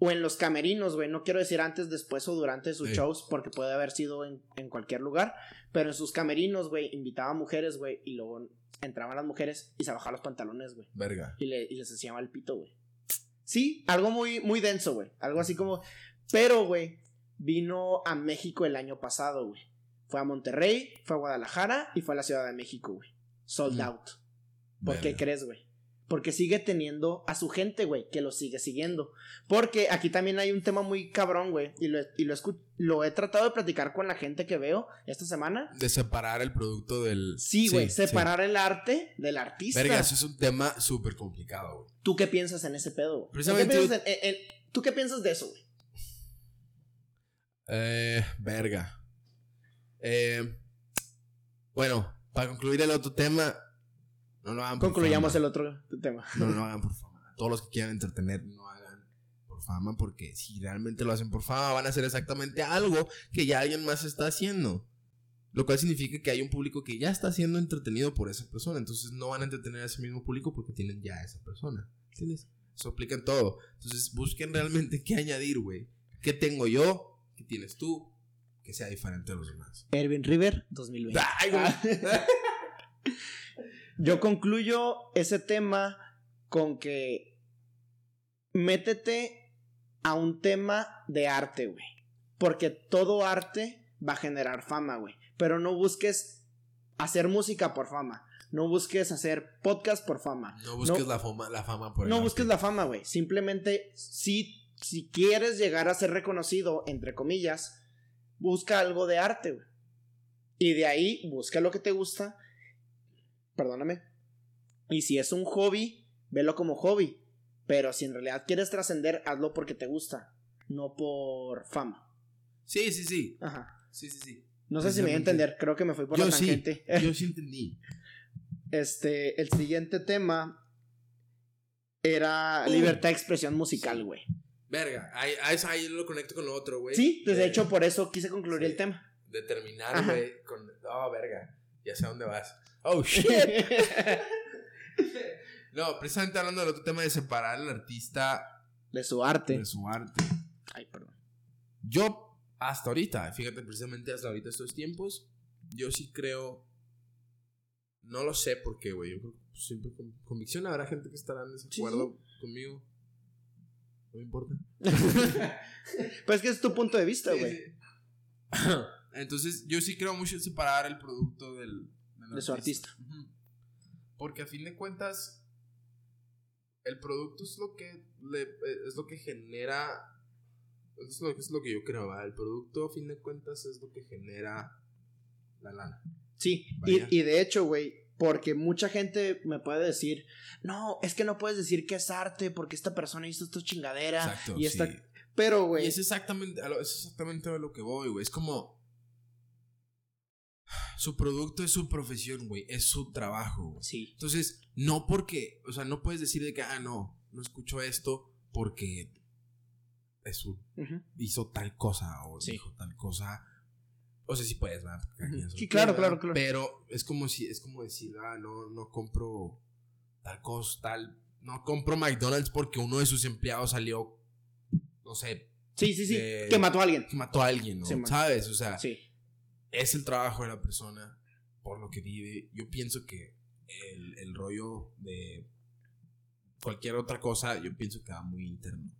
S2: O en los camerinos, güey. No quiero decir antes, después o durante sus
S3: Sí.
S2: shows, porque puede haber sido en, en cualquier lugar. Pero en sus camerinos, güey, invitaba a mujeres, güey. Y luego entraban las mujeres y se bajaban los pantalones, güey.
S3: Verga.
S2: Y, le- y les enseñaba el pito, güey. Sí, algo muy, muy denso, güey. Algo así como. Pero, güey, vino a México el año pasado, güey. Fue a Monterrey, fue a Guadalajara y fue a la Ciudad de México, güey. Sold out. ¿Por qué crees, güey? Porque sigue teniendo a su gente, güey, que lo sigue siguiendo. Porque aquí también hay un tema muy cabrón, güey. Y, lo, y lo, escu- lo he tratado de platicar con la gente que veo esta semana.
S3: De separar el producto del.
S2: Sí, güey,
S3: sí.
S2: separar el arte del artista.
S3: Verga, eso es un tema súper complicado, güey.
S2: ¿Tú qué piensas en ese pedo? güey?
S3: Precisamente
S2: ¿Tú qué piensas, en- en- ¿tú qué piensas de eso, güey?
S3: Eh, verga. Eh, bueno, para concluir el otro tema, no lo hagan por
S2: Concluyamos
S3: fama.
S2: el otro tema.
S3: No lo hagan por fama. *laughs* Todos los que quieran entretener, no hagan por fama, porque si realmente lo hacen por fama, van a hacer exactamente algo que ya alguien más está haciendo. Lo cual significa que hay un público que ya está siendo entretenido por esa persona. Entonces no van a entretener a ese mismo público porque tienen ya a esa persona. ¿Entiendes? Eso aplica en todo. Entonces busquen realmente qué añadir, güey. ¿Qué tengo yo? ¿Qué tienes tú? Que sea diferente a los demás.
S2: Erwin River, 2020.
S3: Ay, güey. *laughs*
S2: Yo concluyo ese tema con que métete a un tema de arte, güey. Porque todo arte va a generar fama, güey. Pero no busques hacer música por fama. No busques hacer podcast por fama.
S3: No busques
S2: No-
S3: la, fama, la fama por
S2: No
S3: arte.
S2: busques la fama, güey. Simplemente, si, si quieres llegar a ser reconocido, entre comillas, busca algo de arte, güey. Y de ahí, busca lo que te gusta. Perdóname. Y si es un hobby, velo como hobby. Pero si en realidad quieres trascender, hazlo porque te gusta. No por fama.
S3: Sí, sí, sí.
S2: Ajá.
S3: Sí, sí, sí.
S2: No sé si me voy a entender. Creo que me fui por
S3: Yo
S2: la
S3: sí.
S2: tangente. *laughs*
S3: Yo sí entendí.
S2: Este, el siguiente tema era
S3: Uh.
S2: libertad de expresión musical, güey.
S3: Verga, ahí, ahí, lo conecto con lo otro, güey.
S2: Sí, pues de
S3: Eh,
S2: hecho por eso quise concluir
S3: sí.
S2: el tema.
S3: Determinar, güey, con... Oh, verga, ya sé a dónde vas. Oh, *laughs* shit. *laughs* no, precisamente hablando del otro tema de separar al artista
S2: de su arte.
S3: de su arte.
S2: Ay, perdón.
S3: Yo, hasta ahorita, fíjate, precisamente hasta ahorita estos tiempos, yo sí creo... No lo sé por qué, güey. Yo creo que siempre con convicción habrá gente que estará en desacuerdo conmigo. No me importa. *laughs*
S2: pues es que es tu punto de vista,
S3: Sí,
S2: güey.
S3: sí. *coughs* Entonces, yo sí creo mucho en separar el producto del,
S2: De su artista.
S3: Porque a fin de cuentas, el producto es lo que le- eh, es lo que genera. Es lo, es lo que yo creo, ¿va? El producto, a fin de cuentas, es lo que genera la lana.
S2: Sí, y, y de hecho, güey, porque mucha gente me puede decir, no, es que no puedes decir que es arte porque esta persona hizo esta chingadera.
S3: Exacto.
S2: y esta...
S3: sí.
S2: Pero, güey,
S3: es exactamente, es exactamente a lo que voy, güey. Es como. Su producto es su profesión, güey. Es su trabajo,
S2: sí.
S3: Entonces, no porque, o sea, no puedes decir de que, ah, no, no escucho esto porque es
S2: Ujú.
S3: hizo tal cosa o
S2: Sí.
S3: dijo tal cosa. O sea, sí puedes, ¿verdad?
S2: Sí, claro, claro, claro.
S3: Pero es como si, es como decir, ah, no, no compro tal cosa, tal. No compro McDonald's porque uno de sus empleados salió, no sé,
S2: Sí, sí, sí. Que mató a alguien.
S3: que mató a alguien, ¿no?
S2: Sí.
S3: ¿Sabes? O sea,
S2: Sí.
S3: Es el trabajo de la persona por lo que vive. Yo pienso que el, el rollo de cualquier otra cosa, yo pienso que va muy interno.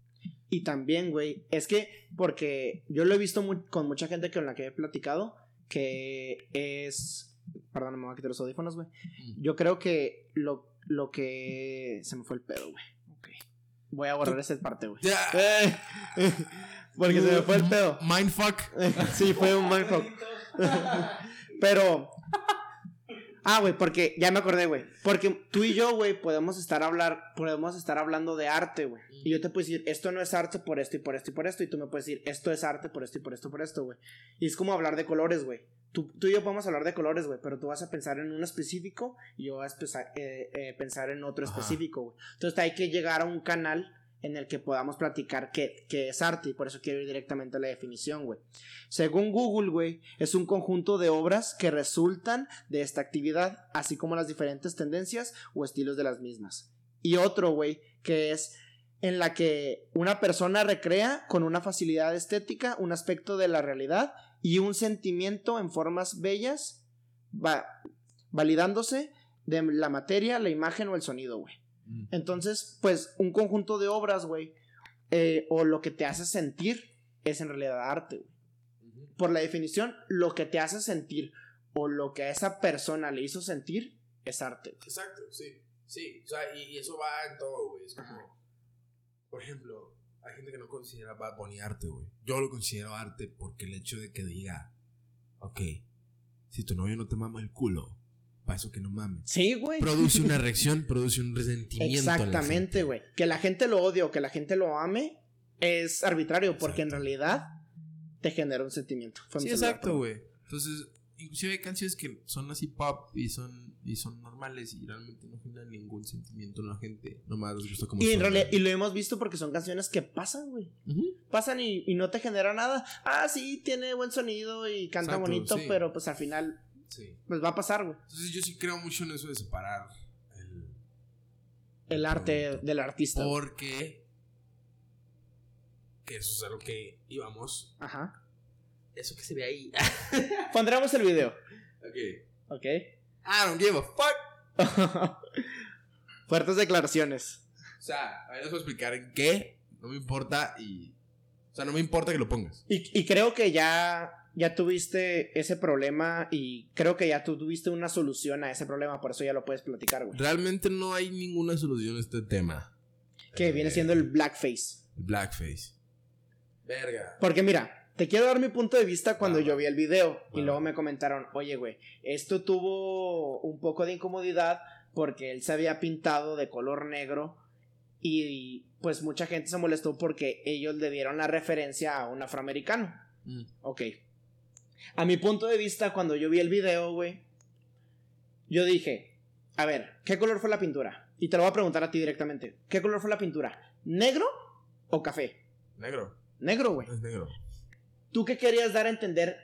S2: Y también, güey, es que, porque yo lo he visto con mucha gente con la que he platicado, que es... Perdón, me voy a quitar los audífonos, güey. Yo creo que lo, lo que... Se me fue el pedo, güey. Ok. Voy a borrar esa parte, güey.
S3: Ya.
S2: Eh, *laughs* Porque se me fue el pedo.
S3: Mindfuck. *laughs*
S2: Sí, fue un mindfuck. *laughs* Pero. Ah, güey, porque ya me acordé, güey. Porque tú y yo, güey, podemos estar hablar, podemos estar hablando de arte, güey. Y yo te puedo decir, esto no es arte por esto y por esto y por esto. Y tú me puedes decir, esto es arte por esto y por esto y por esto, güey. Y es como hablar de colores, güey. Tú, tú y yo podemos hablar de colores, güey, pero tú vas a pensar en uno específico y yo voy a espesa- eh, eh, pensar en otro
S3: Ajá.
S2: específico, güey. Entonces hay que llegar a un canal en el que podamos platicar qué, qué es arte y por eso quiero ir directamente a la definición, güey. Según Google, güey, es un conjunto de obras que resultan de esta actividad, así como las diferentes tendencias o estilos de las mismas. Y otro, güey, que es en la que una persona recrea con una facilidad estética un aspecto de la realidad y un sentimiento en formas bellas, va- validándose de la materia, la imagen o el sonido, güey. Entonces, pues un conjunto de obras, güey, eh, o lo que te hace sentir es en realidad arte, güey. Por la definición, lo que te hace sentir o lo que a esa persona le hizo sentir es arte. güey.
S3: Exacto, sí. Sí, o sea, y, y eso va en todo, güey. Es como, por ejemplo, hay gente que no considera Bad Bunny arte, güey. Yo lo considero arte porque el hecho de que diga, ok, si tu novio no te mama el culo, para eso que no mames.
S2: Sí, güey.
S3: Produce una *laughs* reacción, produce un resentimiento.
S2: Exactamente, güey. Que la gente lo odie o que la gente lo ame es arbitrario porque en realidad te genera un sentimiento. Fue
S3: Sí, exacto, güey. Entonces, inclusive hay canciones que son así pop y son, y son normales y realmente no generan ningún sentimiento en la gente. Nomás les gusta como
S2: Y en realidad, y lo hemos visto porque son canciones que pasan, güey. Pasan y, y no te genera nada. Ah, sí, tiene buen sonido y canta
S3: Exacto,
S2: bonito,
S3: sí.
S2: pero pues al final,
S3: Sí.
S2: pues va a pasar, güey.
S3: Entonces yo sí creo mucho en eso de separar el,
S2: El arte
S3: producto.
S2: del artista.
S3: Porque que eso es a lo que íbamos.
S2: Ajá.
S3: Eso que se ve ahí. *laughs* *laughs*
S2: Pondremos el video.
S3: ok.
S2: Ok.
S3: I don't give a fuck. *laughs*
S2: Fuertes declaraciones.
S3: O sea, a ver, les voy a explicar en qué. No me importa y. O sea, no me importa que lo pongas.
S2: Y, y creo que ya, ya tuviste ese problema y creo que ya tú tuviste una solución a ese problema, por eso ya lo puedes platicar, güey.
S3: Realmente no hay ninguna solución a este tema.
S2: Que viene siendo el blackface.
S3: El blackface. Verga.
S2: Porque mira, te quiero dar mi punto de vista cuando yo vi el video y luego me comentaron, oye, güey, esto tuvo un poco de incomodidad porque él se había pintado de color negro y pues mucha gente se molestó porque ellos le dieron la referencia a un afroamericano.
S3: Mm.
S2: Ok. A mi punto de vista, cuando yo vi el video, güey, yo dije, a ver, ¿qué color fue la pintura? Y te lo voy a preguntar a ti directamente. ¿Qué color fue la pintura? ¿Negro o café?
S3: Negro.
S2: Negro, güey.
S3: Es negro.
S2: ¿Tú qué querías dar a entender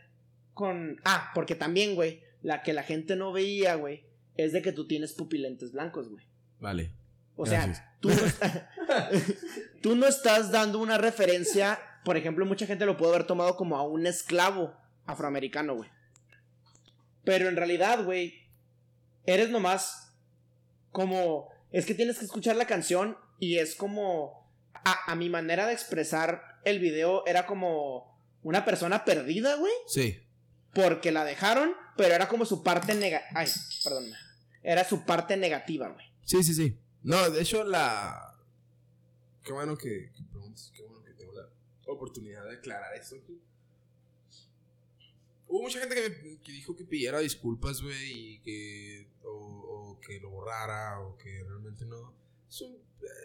S2: con... Ah, porque también, güey, la que la gente no veía, güey, es de que tú tienes pupilentes blancos, güey.
S3: Vale.
S2: O sea, tú no, *laughs* tú no estás dando una referencia, por ejemplo, mucha gente lo puede haber tomado como a un esclavo afroamericano, güey. Pero en realidad, güey, eres nomás como... Es que tienes que escuchar la canción y es como... A, a mi manera de expresar el video era como una persona perdida, güey.
S3: Sí.
S2: Porque la dejaron, pero era como su parte negativa. Ay, perdón. Era su parte negativa, güey.
S3: Sí, sí, sí. No, de hecho, la. Qué bueno que, que preguntes, qué bueno que tengo la oportunidad de aclarar esto. Hubo mucha gente que, me- que dijo que pidiera disculpas, güey, y que. O, o que lo borrara, o que realmente no. Es, un-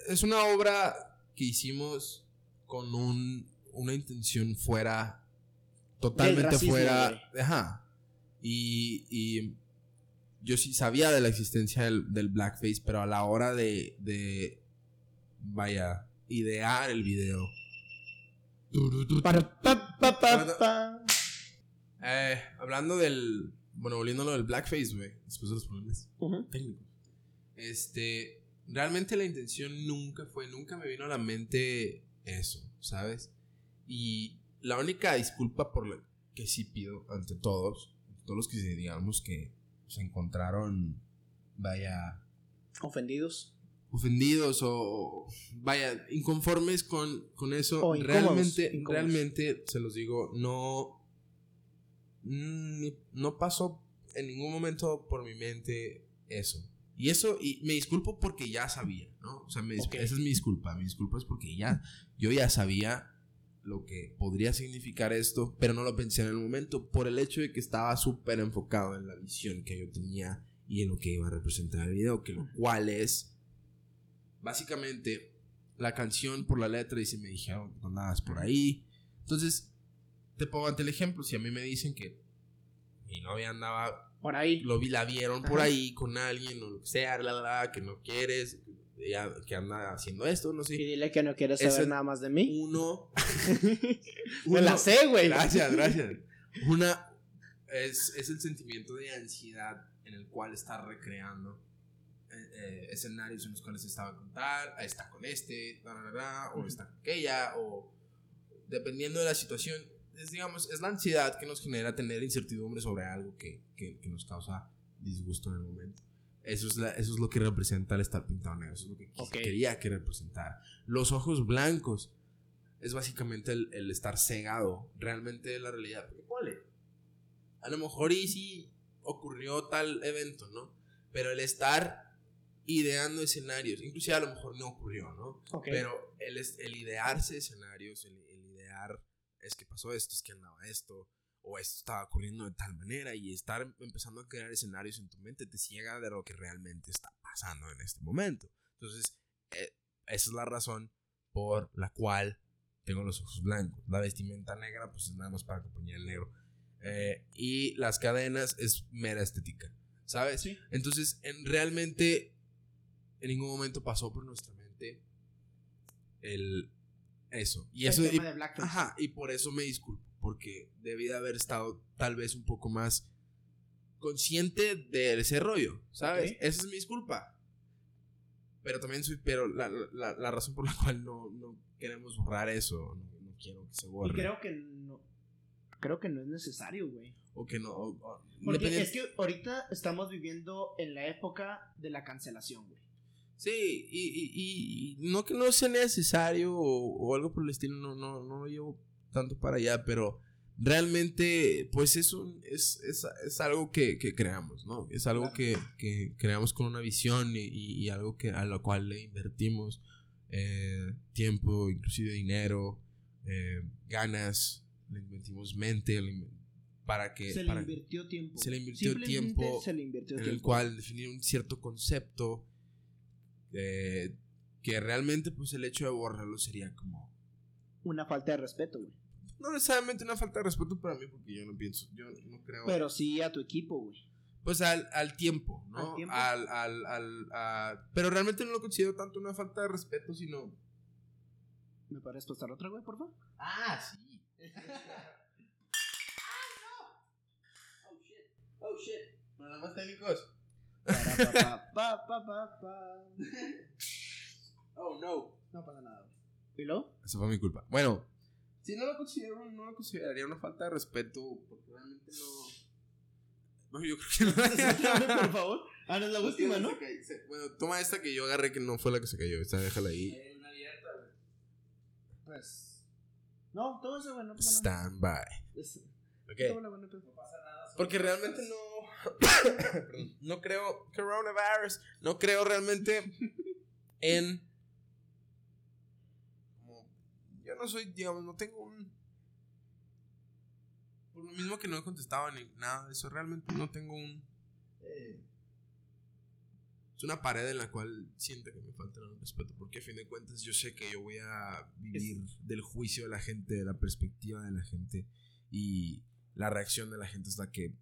S3: es una obra que hicimos con un, una intención fuera. Totalmente
S2: racismo,
S3: fuera. Ajá. Y, y yo sí sabía de la existencia del, del blackface, pero a la hora de, de vaya, idear el video.
S2: Pa, pa, pa, pa, pa.
S3: Eh, hablando del, bueno, volviendo a lo del blackface, güey, después de los problemas técnicos. Este, realmente la intención nunca fue, nunca me vino a la mente eso, ¿sabes? Y la única disculpa por la que sí pido ante todos, todos los que digamos que se encontraron, vaya,
S2: Ofendidos.
S3: ofendidos o vaya inconformes con, con eso
S2: O incómodos,
S3: realmente
S2: incómodos.
S3: realmente se los digo no no pasó en ningún momento por mi mente eso Y eso, y me disculpo porque ya sabía, ¿no? O sea, me esa es mi disculpa. Mi disculpa es porque ya, yo ya sabía lo que podría significar esto, pero no lo pensé en el momento por el hecho de que estaba súper enfocado en la visión que yo tenía y en lo que iba a representar el video, que lo cual es básicamente la canción por la letra y si me dijeron que andabas por ahí. Entonces, te pongo ante el ejemplo, si a mí me dicen que mi novia andaba
S2: Por ahí.
S3: lo vi, la vieron por ahí con alguien o lo que sea, la, la, que no quieres, ella, que anda haciendo esto, no
S2: Y
S3: sé.
S2: dile que no quieres saber nada más de mí.
S3: Uno, *laughs*
S2: Me la sé, güey.
S3: gracias, gracias. Una es, es el sentimiento de ansiedad en el cual está recreando eh, eh, escenarios en los cuales estaba con tal, ah, está con este, o está con aquella, o dependiendo de la situación, es, digamos, es la ansiedad que nos genera tener incertidumbre sobre algo que, que, que nos causa disgusto en el momento. Eso es, la- eso es lo que representa el estar pintado negro, eso es lo que quería que representara. Los ojos blancos es básicamente el, el estar cegado realmente de la realidad. Porque, ponle, a lo mejor y sí ocurrió tal evento, ¿no? Pero el estar ideando escenarios, inclusive a lo mejor no ocurrió, ¿no? Pero el, el idearse escenarios, el, es que pasó esto, es que andaba esto, o esto estaba ocurriendo de tal manera, y estar empezando a crear escenarios en tu mente te ciega de lo que realmente está pasando en este momento. Entonces, eh, esa es la razón por la cual tengo los ojos blancos. La vestimenta negra, pues es nada más para acompañar el negro. Eh, y las cadenas es mera estética, ¿sabes?
S2: Sí.
S3: Entonces, en, realmente, en ningún momento pasó por nuestra mente el eso. Y
S2: El
S3: eso, y,
S2: de
S3: ajá, y por eso me disculpo, porque debí de haber estado tal vez un poco más consciente de ese rollo, ¿sabes? Esa es mi disculpa. Pero también soy, pero la, la, la razón por la cual no, no queremos borrar eso, no, no quiero que se
S2: Y
S3: borre.
S2: creo que no. Creo que no es necesario, güey.
S3: o que no. o- o-
S2: Porque es que ahorita estamos viviendo en la época de la cancelación, güey.
S3: Sí, y, y- y- no que no sea necesario o, o algo por el estilo, no, no, no lo llevo tanto para allá, pero realmente, pues es, un, es, es, es algo que, que creamos, ¿no? Es algo que, que creamos con una visión y, y- algo que, a lo cual le invertimos eh, tiempo, inclusive dinero, eh, ganas, le invertimos mente le inv- para que...
S2: Se le
S3: para-
S2: invirtió tiempo.
S3: se le invirtió tiempo
S2: Se le invirtió
S3: en
S2: tiempo.
S3: el cual definir un cierto concepto eh, que realmente pues el hecho de borrarlo sería como
S2: Una falta de respeto, güey.
S3: no necesariamente una falta de respeto para mí porque yo no pienso yo no creo
S2: Pero sí a tu equipo, güey.
S3: pues al, al tiempo no
S2: Al tiempo.
S3: Al, al, al- a- pero realmente no lo considero tanto una falta de respeto sino
S2: ¿Me puedes pasar otra, güey, por favor?
S3: ah sí *laughs*
S2: Oh shit.
S3: problemas técnicos Oh no
S2: No pasa nada. ¿Y luego?
S3: Eso fue mi culpa. Bueno, si no lo considero, no lo consideraría una falta de respeto, porque realmente no. No, yo creo que no. *laughs*
S2: por favor. Ah, no es la última, ¿no?
S3: Bueno, toma esta que yo agarré que no fue la que se cayó. Esta déjala ahí.
S2: Pues. No, todo eso, güey, no pasa nada.
S3: Stand by. Ok.
S2: todo lo bueno, pues.
S3: Porque realmente no. No creo. Coronavirus. No creo realmente en. como- Yo no soy, digamos, no tengo un. Por lo mismo que no he contestado ni nada de eso, realmente no tengo un. eh, es una pared en la cual siento que me falta el respeto, porque a fin de cuentas yo sé que yo voy a vivir del juicio de la gente, de la perspectiva de la gente y la reacción de la gente es la que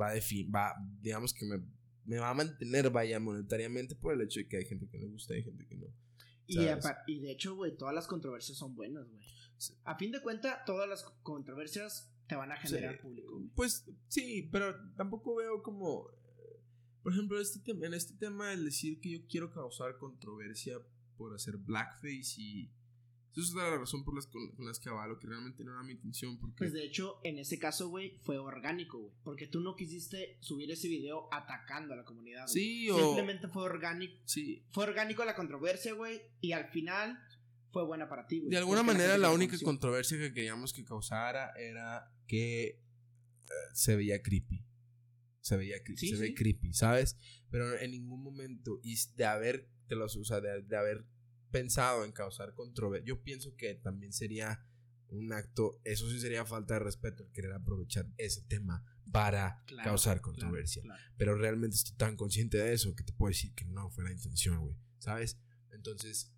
S3: va a definir, va, digamos que me, me va a mantener, vaya, monetariamente por el hecho de que hay gente que le gusta y hay gente que no.
S2: Y, y de hecho, güey, todas las controversias son buenas, güey. A fin de cuentas, todas las controversias te van a generar
S3: Sí.
S2: público, güey.
S3: Pues sí, pero tampoco veo como, eh, por ejemplo, este tema, en este tema el decir que yo quiero causar controversia por hacer blackface y eso es la razón por las con, las que avalo que realmente no era mi intención porque
S2: Pues de hecho, en ese caso, güey, fue orgánico, güey. Porque tú no quisiste subir ese video atacando a la comunidad. güey.
S3: sí o
S2: Simplemente fue orgánico.
S3: sí
S2: Fue orgánico la controversia, güey. Y al final fue buena para ti, güey.
S3: De alguna manera la única controversia que queríamos que causara era que eh, se veía creepy. se veía cre-
S2: Sí,
S3: se ve creepy, ¿sabes? Pero en ningún momento, y de haber, te los, o sea, de, de haber pensado en causar controversia, yo pienso que también sería un acto, eso sí sería falta de respeto, el querer aprovechar ese tema para
S2: Claro,
S3: causar controversia.
S2: claro.
S3: Pero realmente estoy tan consciente de eso que te puedo decir que no fue la intención, güey, ¿sabes? Entonces,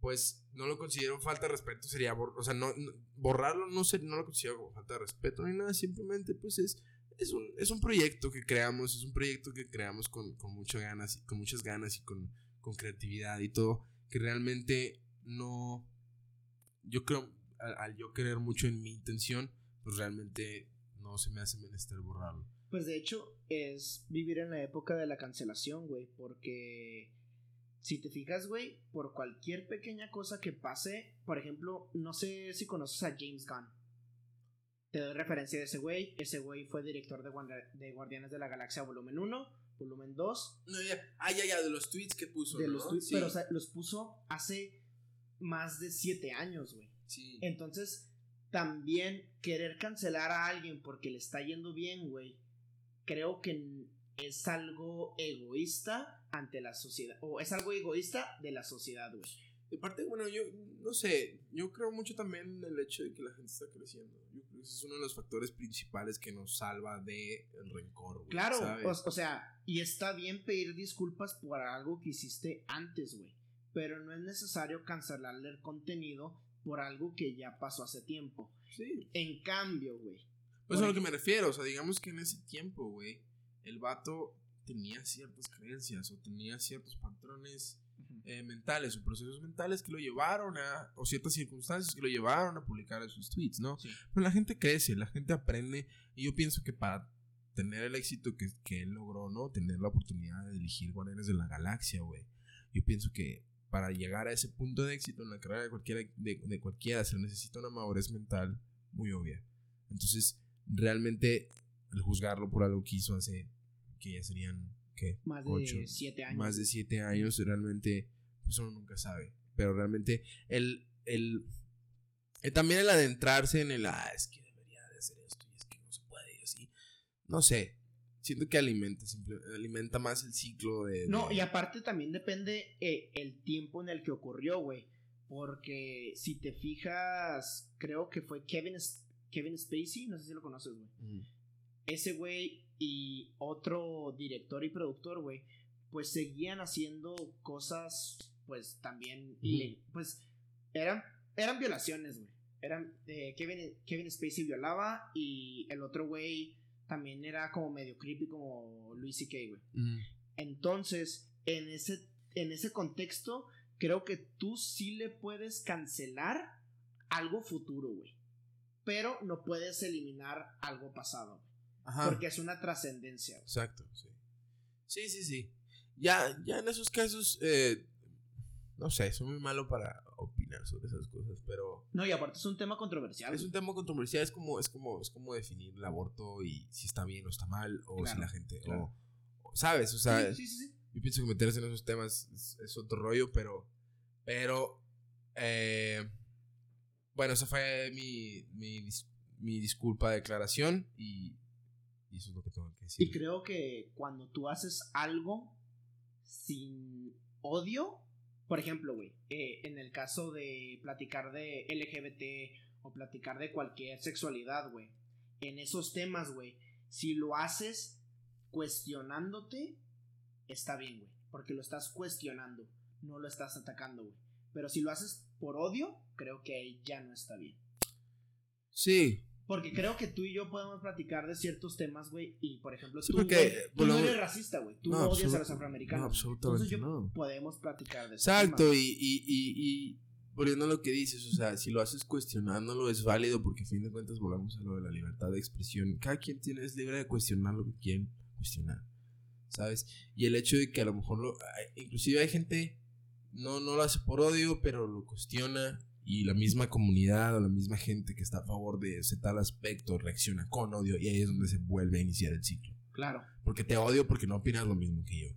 S3: pues no lo considero falta de respeto, sería, o sea, no, no- borrarlo no, sé, no lo considero como falta de respeto ni nada, simplemente pues es, es, un, es un proyecto que creamos, es un proyecto que creamos con, con, muchas ganas, y- con muchas ganas y con, con creatividad y todo, que realmente no, yo creo, al, yo creer mucho en mi intención, pues realmente no se me hace menester borrarlo.
S2: Pues de hecho es vivir en la época de la cancelación, güey, porque si te fijas, güey, por cualquier pequeña cosa que pase, por ejemplo, no sé si conoces a James Gunn. Te doy referencia de ese güey. Ese güey fue director de Guardianes de la Galaxia volumen 1, volumen 2,
S3: No, ya, ah, ya, ya, de los tweets que puso.
S2: de
S3: ¿no?
S2: los tweets,
S3: Sí,
S2: pero o sea, los puso hace más de 7 años, güey.
S3: sí.
S2: Entonces, también querer cancelar a alguien porque le está yendo bien, güey, creo que es algo egoísta ante la sociedad. O es algo egoísta de la sociedad, güey.
S3: Y aparte, bueno, yo no sé, yo creo mucho también en el hecho de que la gente está creciendo. Yo creo que ese es uno de los factores principales que nos salva de el rencor, güey.
S2: Claro,
S3: ¿sabes?
S2: o, o sea, y está bien pedir disculpas por algo que hiciste antes, güey. Pero no es necesario cancelarle el contenido por algo que ya pasó hace tiempo.
S3: sí.
S2: En cambio, güey.
S3: Pues a lo que me refiero, o sea, digamos que en ese tiempo, güey, el vato tenía ciertas creencias o tenía ciertos patrones eh, mentales o procesos mentales que lo llevaron a, o ciertas circunstancias que lo llevaron a publicar esos tweets, ¿no?
S2: Sí.
S3: Pero la gente crece, la gente aprende y yo pienso que para tener el éxito que, que él logró, ¿no? Tener la oportunidad de dirigir Guardianes de la Galaxia, güey. Yo pienso que para llegar a ese punto de éxito en la carrera de cualquiera, de, de cualquiera se necesita una madurez mental muy obvia. Entonces, realmente, el juzgarlo por algo que hizo hace, que ya serían, ¿qué?
S2: Más de
S3: Ocho,
S2: 7 años.
S3: más de siete años, realmente, pues uno nunca sabe. Pero realmente, el, el, eh, también el adentrarse en el, ah, es que debería de hacer esto y es que no se puede y así. No sé, siento que alimenta, simple- alimenta más el ciclo de...
S2: No,
S3: de-
S2: y aparte también depende eh, el tiempo en el que ocurrió, güey. Porque si te fijas, creo que fue Kevin, Kevin Spacey, no sé si lo conoces, güey.
S3: Mm.
S2: Ese güey y otro director y productor, güey, pues seguían haciendo cosas, pues también, pues eran, eran violaciones, güey. Eran, eh, Kevin, Kevin Spacey violaba y el otro güey también era como medio creepy como Luis C.K., güey.
S3: Mm.
S2: Entonces, en ese, en ese contexto, creo que tú sí le puedes cancelar algo futuro, güey. Pero no puedes eliminar algo pasado. güey,
S3: Ajá.
S2: Porque es una trascendencia. güey.
S3: Exacto, sí. Sí, sí, sí. Ya, ya en esos casos, eh, no sé, soy muy malo para opinar sobre esas cosas, pero
S2: No, y aparte es un tema controversial.
S3: es un tema controversial, es como, es como, es como definir el aborto y si está bien o está mal, o si la gente,
S2: claro.
S3: o, o, ¿sabes? O sea,
S2: sí, sí, sí, sí.
S3: yo pienso que meterse en esos temas es, es otro rollo, pero, pero, eh, bueno, esa fue mi, mi, dis- mi disculpa, declaración y, y eso es lo que tengo que decir.
S2: Y creo que cuando tú haces algo sin odio, por ejemplo, güey, eh, en el caso de platicar de LGBT o platicar de cualquier sexualidad, güey, en esos temas, güey, si lo haces cuestionándote, está bien, güey, porque lo estás cuestionando, no lo estás atacando, güey. Pero si lo haces por odio, creo que ya no está bien.
S3: Sí,
S2: Porque creo que tú y yo podemos platicar de ciertos temas, güey. Y por ejemplo,
S3: Sí,
S2: tú,
S3: porque,
S2: tú no eres racista, güey. Tú
S3: no,
S2: no, odias a los afroamericanos.
S3: no, absolutamente
S2: Entonces yo
S3: no.
S2: podemos platicar de eso.
S3: Exacto, y, y, y, y volviendo a lo que dices, o sea, si lo haces cuestionándolo es válido porque a fin de cuentas volvamos a lo de la libertad de expresión. Cada quien tiene, es libre de cuestionar lo que quieren cuestionar, ¿sabes? Y el hecho de que a lo mejor, lo, inclusive hay gente, no, no lo hace por odio, pero lo cuestiona y la misma comunidad o la misma gente que está a favor de ese tal aspecto reacciona con odio y ahí es donde se vuelve a iniciar el ciclo.
S2: Claro.
S3: Porque te odio porque no opinas lo mismo que yo.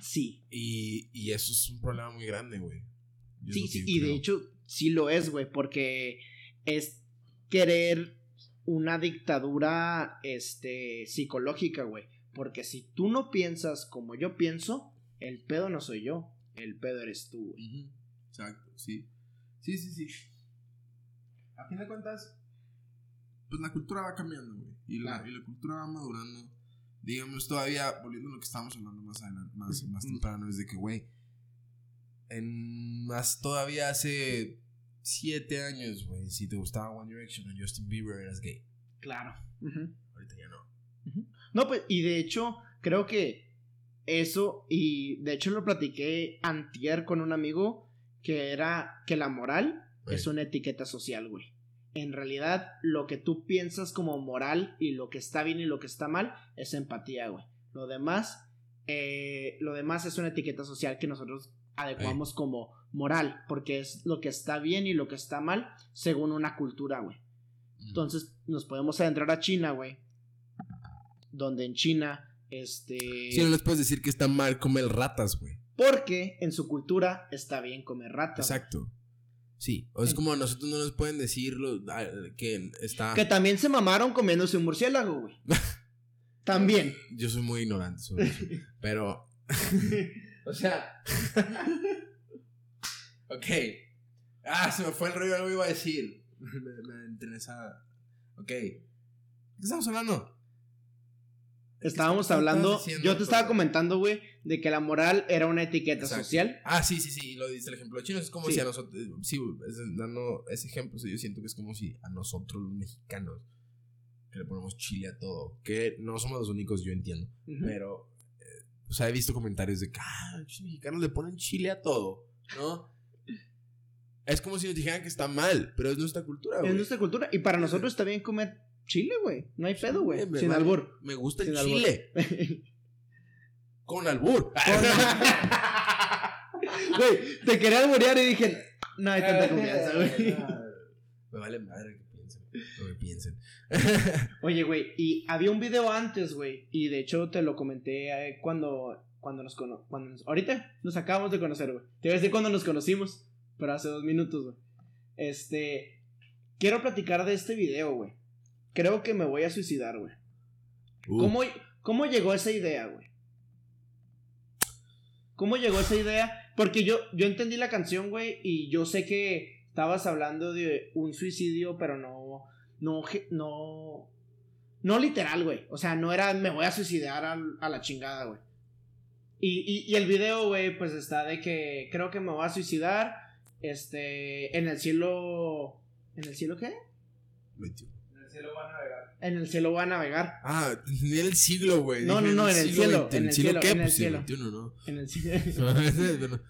S2: Sí.
S3: Y, y eso es un problema muy grande, güey.
S2: Sí, sí. Y de hecho, sí lo es, güey. Porque es querer una dictadura este, psicológica, güey. Porque si tú no piensas como yo pienso, el pedo no soy yo, el pedo eres tú, güey.
S3: Exacto, sí. Sí, sí, sí. A fin de cuentas, pues la cultura va cambiando, güey. Y la, y la cultura va madurando. Digamos, todavía, volviendo a lo que estábamos hablando más adelante, más, más temprano, es de que, güey, en más todavía hace siete años, güey, si te gustaba One Direction o Justin Bieber, eras gay.
S2: Claro.
S3: Ahorita ya no.
S2: No, pues, y de hecho, creo que eso, y de hecho lo platiqué antier con un amigo, que era que la moral es una etiqueta social, güey. En realidad, lo que tú piensas como moral y lo que está bien y lo que está mal es empatía, güey. Lo demás, eh, lo demás es una etiqueta social que nosotros adecuamos como moral, porque es lo que está bien y lo que está mal según una cultura, güey. Entonces nos podemos adentrar a China, güey. Donde en China, este...
S3: Sí, no les puedes decir que está mal comer ratas, güey.
S2: Porque en su cultura está bien comer ratas.
S3: Exacto. Sí, o es como a nosotros no nos pueden decir lo- ah, que está...
S2: Que también se mamaron comiéndose un murciélago, güey. *laughs* también.
S3: Yo soy muy ignorante sobre eso. *laughs* Pero. *laughs* o sea. ok. Ah, se me fue el rollo, algo iba a decir. me, esa. Ok. ¿Qué estamos hablando?
S2: Estábamos
S3: ¿Qué estabas
S2: hablando, yo te estaba comentando, güey, de que la moral era una etiqueta
S3: Exacto.
S2: social.
S3: Ah, sí, sí, sí. Lo dice el ejemplo de chinos. Es como
S2: Sí.
S3: si a nosotros. Sí, es- dando ese ejemplo, sí, yo siento que es como si a nosotros, los mexicanos, que le ponemos chile a todo. Que no somos los únicos, yo entiendo.
S2: Ujú.
S3: Pero, eh, o sea, he visto comentarios de que, ah, los mexicanos le ponen chile a todo, ¿no? Es como si nos dijeran que está mal, pero es nuestra cultura, güey.
S2: Es nuestra cultura. Y para nosotros bien comer chile, güey. No hay pedo, güey. Sin
S3: vale.
S2: albur.
S3: Me gusta el
S2: Sin
S3: chile. *laughs* *laughs* Con albur.
S2: Güey, te quería alburear y dije, no hay tanta confianza, güey.
S3: Me vale madre que piensen. Que piensen. *laughs*
S2: Oye, güey, y había un video antes, güey, y de hecho te lo comenté eh, cuando, cuando nos cono cuando nos- ahorita nos acabamos de conocer, güey. Te iba a decir cuando nos conocimos, pero hace dos minutos, güey. Este, quiero platicar de este video, güey. Creo que me voy a suicidar, güey.
S3: Uh,
S2: ¿Cómo, ¿Cómo llegó esa idea, güey? ¿Cómo llegó esa idea? Porque yo, yo entendí la canción, güey, y yo sé que estabas hablando de un suicidio, pero no, no, no, no literal, güey. O sea, no era me voy a suicidar a, la chingada, güey. Y, y, y el video, güey, pues está de que creo que me voy a suicidar, este, en el cielo, ¿en el cielo qué?
S3: 21.
S4: En el cielo van a navegar.
S2: En el cielo voy a navegar.
S3: Ah, ni en el siglo, güey.
S2: No, no, no, en el cielo, en el
S3: siglo
S2: cielo,
S3: qué?
S2: en el cielo.
S3: 21, ¿no?
S2: En el *laughs* cielo.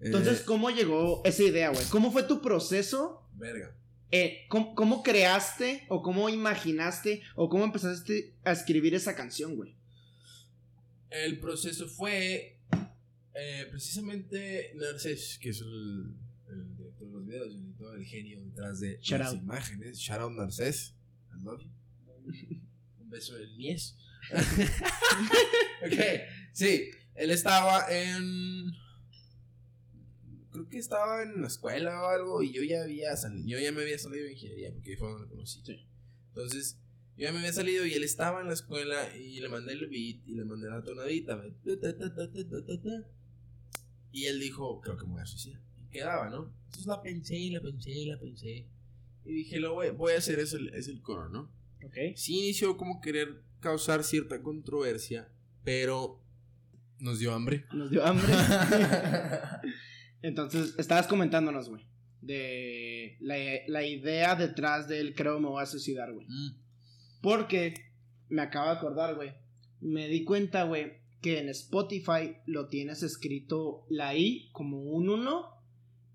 S2: Entonces,
S3: eh,
S2: ¿cómo llegó esa idea, güey? ¿Cómo fue tu proceso?
S3: verga.
S2: Eh, ¿cómo, cómo creaste o cómo imaginaste o cómo empezaste a escribir esa canción, güey?
S3: El proceso fue eh, precisamente Narcés, que es el, el director de los videos, el el genio detrás de
S2: Shout
S3: las
S2: out.
S3: imágenes. Shout out Narcés. I love you. Un beso del Mies. *laughs* ok, sí, él estaba en. Creo que estaba en la escuela o algo y yo ya había salido. Yo ya me había salido de ingeniería porque fue donde lo conocí.
S2: Sí.
S3: Entonces, yo ya me había salido y él estaba en la escuela y le mandé el beat y le mandé la tonadita. Y él dijo, creo que me voy a suicidar. Y quedaba, ¿no? Entonces la pensé, la pensé, la pensé. Y dije, lo voy, voy a hacer, es el, es el coro, ¿no?
S2: Ok.
S3: Sí inició como querer causar cierta controversia, pero nos dio hambre.
S2: Nos dio hambre. *laughs* Entonces, estabas comentándonos, güey, de la, la idea detrás del creo me voy a suicidar, güey.
S3: Mm.
S2: Porque me acabo de acordar, güey. Me di cuenta, güey, que en Spotify lo tienes escrito la I como un 1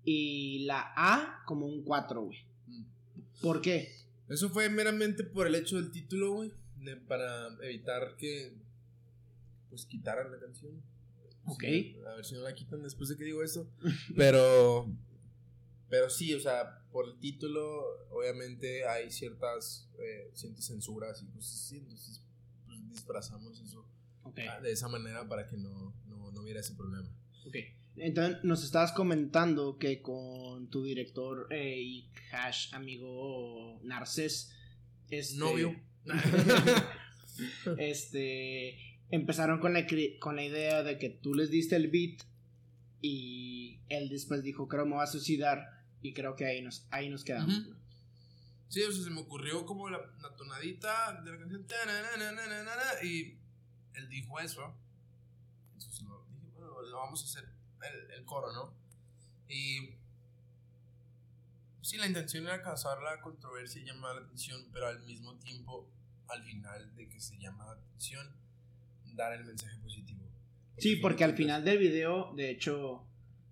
S2: y la A como un 4, güey.
S3: Mm.
S2: ¿Por qué?
S3: Eso fue meramente por el hecho del título, güey. Para evitar que. Pues quitaran la canción.
S2: Ok.
S3: Sí, a ver si no la quitan después de que digo esto. *laughs* Pero. Pero sí, o sea, por el título, obviamente hay ciertas. Eh, ciertas censuras y cosas así. Entonces, pues disfrazamos eso de esa manera para que no, no, no hubiera ese problema.
S2: Ok. Entonces nos estabas comentando que con tu director eh, y hash amigo Narcés. Este,
S3: Novio. *laughs*
S2: este. empezaron con la, con la idea de que tú les diste el beat y él después dijo, creo me va a suicidar y creo que ahí nos, ahí nos quedamos.
S3: Sí, o sea, se me ocurrió como la, la tonadita de la canción. Y él dijo eso. Entonces lo, dije, bueno, lo vamos a hacer el, el coro, ¿no? Y. Sí, la intención era causar la controversia y llamar la atención, pero al mismo tiempo, al final de que se llama la atención, dar el mensaje positivo.
S2: Sí, porque al final del video, de hecho,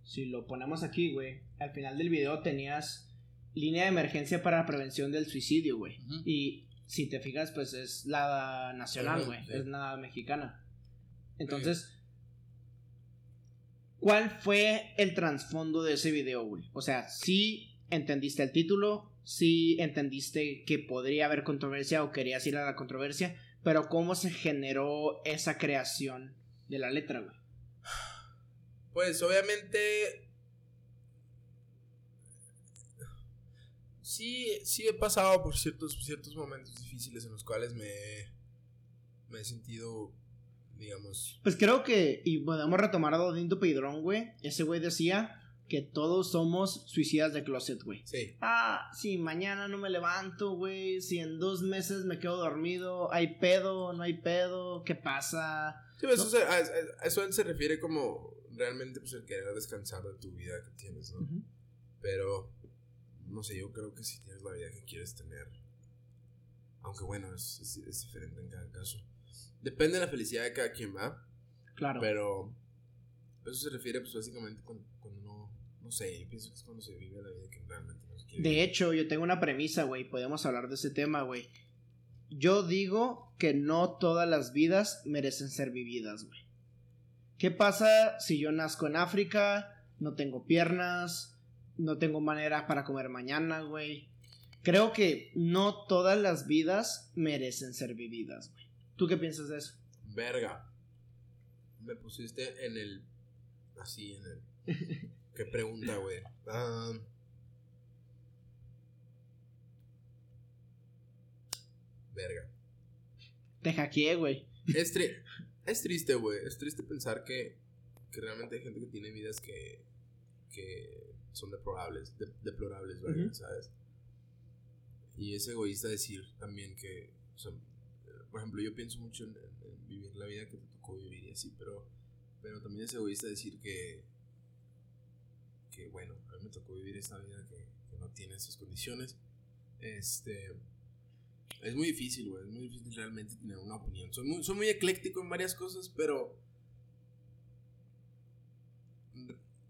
S2: si lo ponemos aquí, güey, al final del video tenías línea de emergencia para prevención del suicidio, güey.
S3: Ujú.
S2: Y si te fijas, pues es la nacional, güey,
S3: sí.
S2: es la mexicana. Entonces, ¿cuál fue el trasfondo de ese video, güey? O sea, sí entendiste el título, sí entendiste que podría haber controversia o querías ir a la controversia, pero ¿cómo se generó esa creación de la letra, güey?
S3: Pues obviamente. Sí, sí he pasado por ciertos, ciertos momentos difíciles en los cuales me, me he sentido, digamos.
S2: Pues creo que, y podemos retomar a Dodindo Pedrón, güey. Ese güey decía que todos somos suicidas de closet, güey.
S3: Sí.
S2: Ah, si mañana no me levanto, güey. Si en dos meses me quedo dormido. ¿Hay pedo? ¿No hay pedo? ¿Qué pasa?
S3: Sí, pues, eso, se- a, eso él se refiere como realmente pues el querer descansar de tu vida que tienes, ¿no? Pero, no sé, yo creo que si tienes la vida que quieres tener, aunque bueno, es, es- es diferente en cada caso. Depende de la felicidad de cada quien, va.
S2: Claro.
S3: Pero eso se refiere pues básicamente cuando, cuando no, no sé, yo pienso que es cuando se vive la vida que realmente no se quiere.
S2: De
S3: vivir.
S2: hecho, yo tengo una premisa, güey. Podemos hablar de ese tema, güey. Yo digo que no todas las vidas merecen ser vividas, güey. ¿Qué pasa si yo nazco en África, no tengo piernas, no tengo manera para comer mañana, güey? Creo que no todas las vidas merecen ser vividas, güey. ¿Tú qué piensas de eso?
S3: Verga. Me pusiste en el. Así, en el. *laughs* ¿Qué pregunta, güey? Ah, verga.
S2: Te hackeé, güey.
S3: Es, tri- es triste, güey. Es triste pensar que, que realmente hay gente que tiene vidas que, que son deplorables, de- deplorables. ¿sabes? Y es egoísta decir también que, o sea, por ejemplo, yo pienso mucho en, vivir la vida que te tocó vivir y así, pero, pero también es egoísta decir que, que bueno, a mí me tocó vivir esta vida que, que no tiene esas condiciones. Este. Es muy difícil, güey. Es muy difícil realmente tener una opinión. Soy muy, soy muy ecléctico en varias cosas, pero.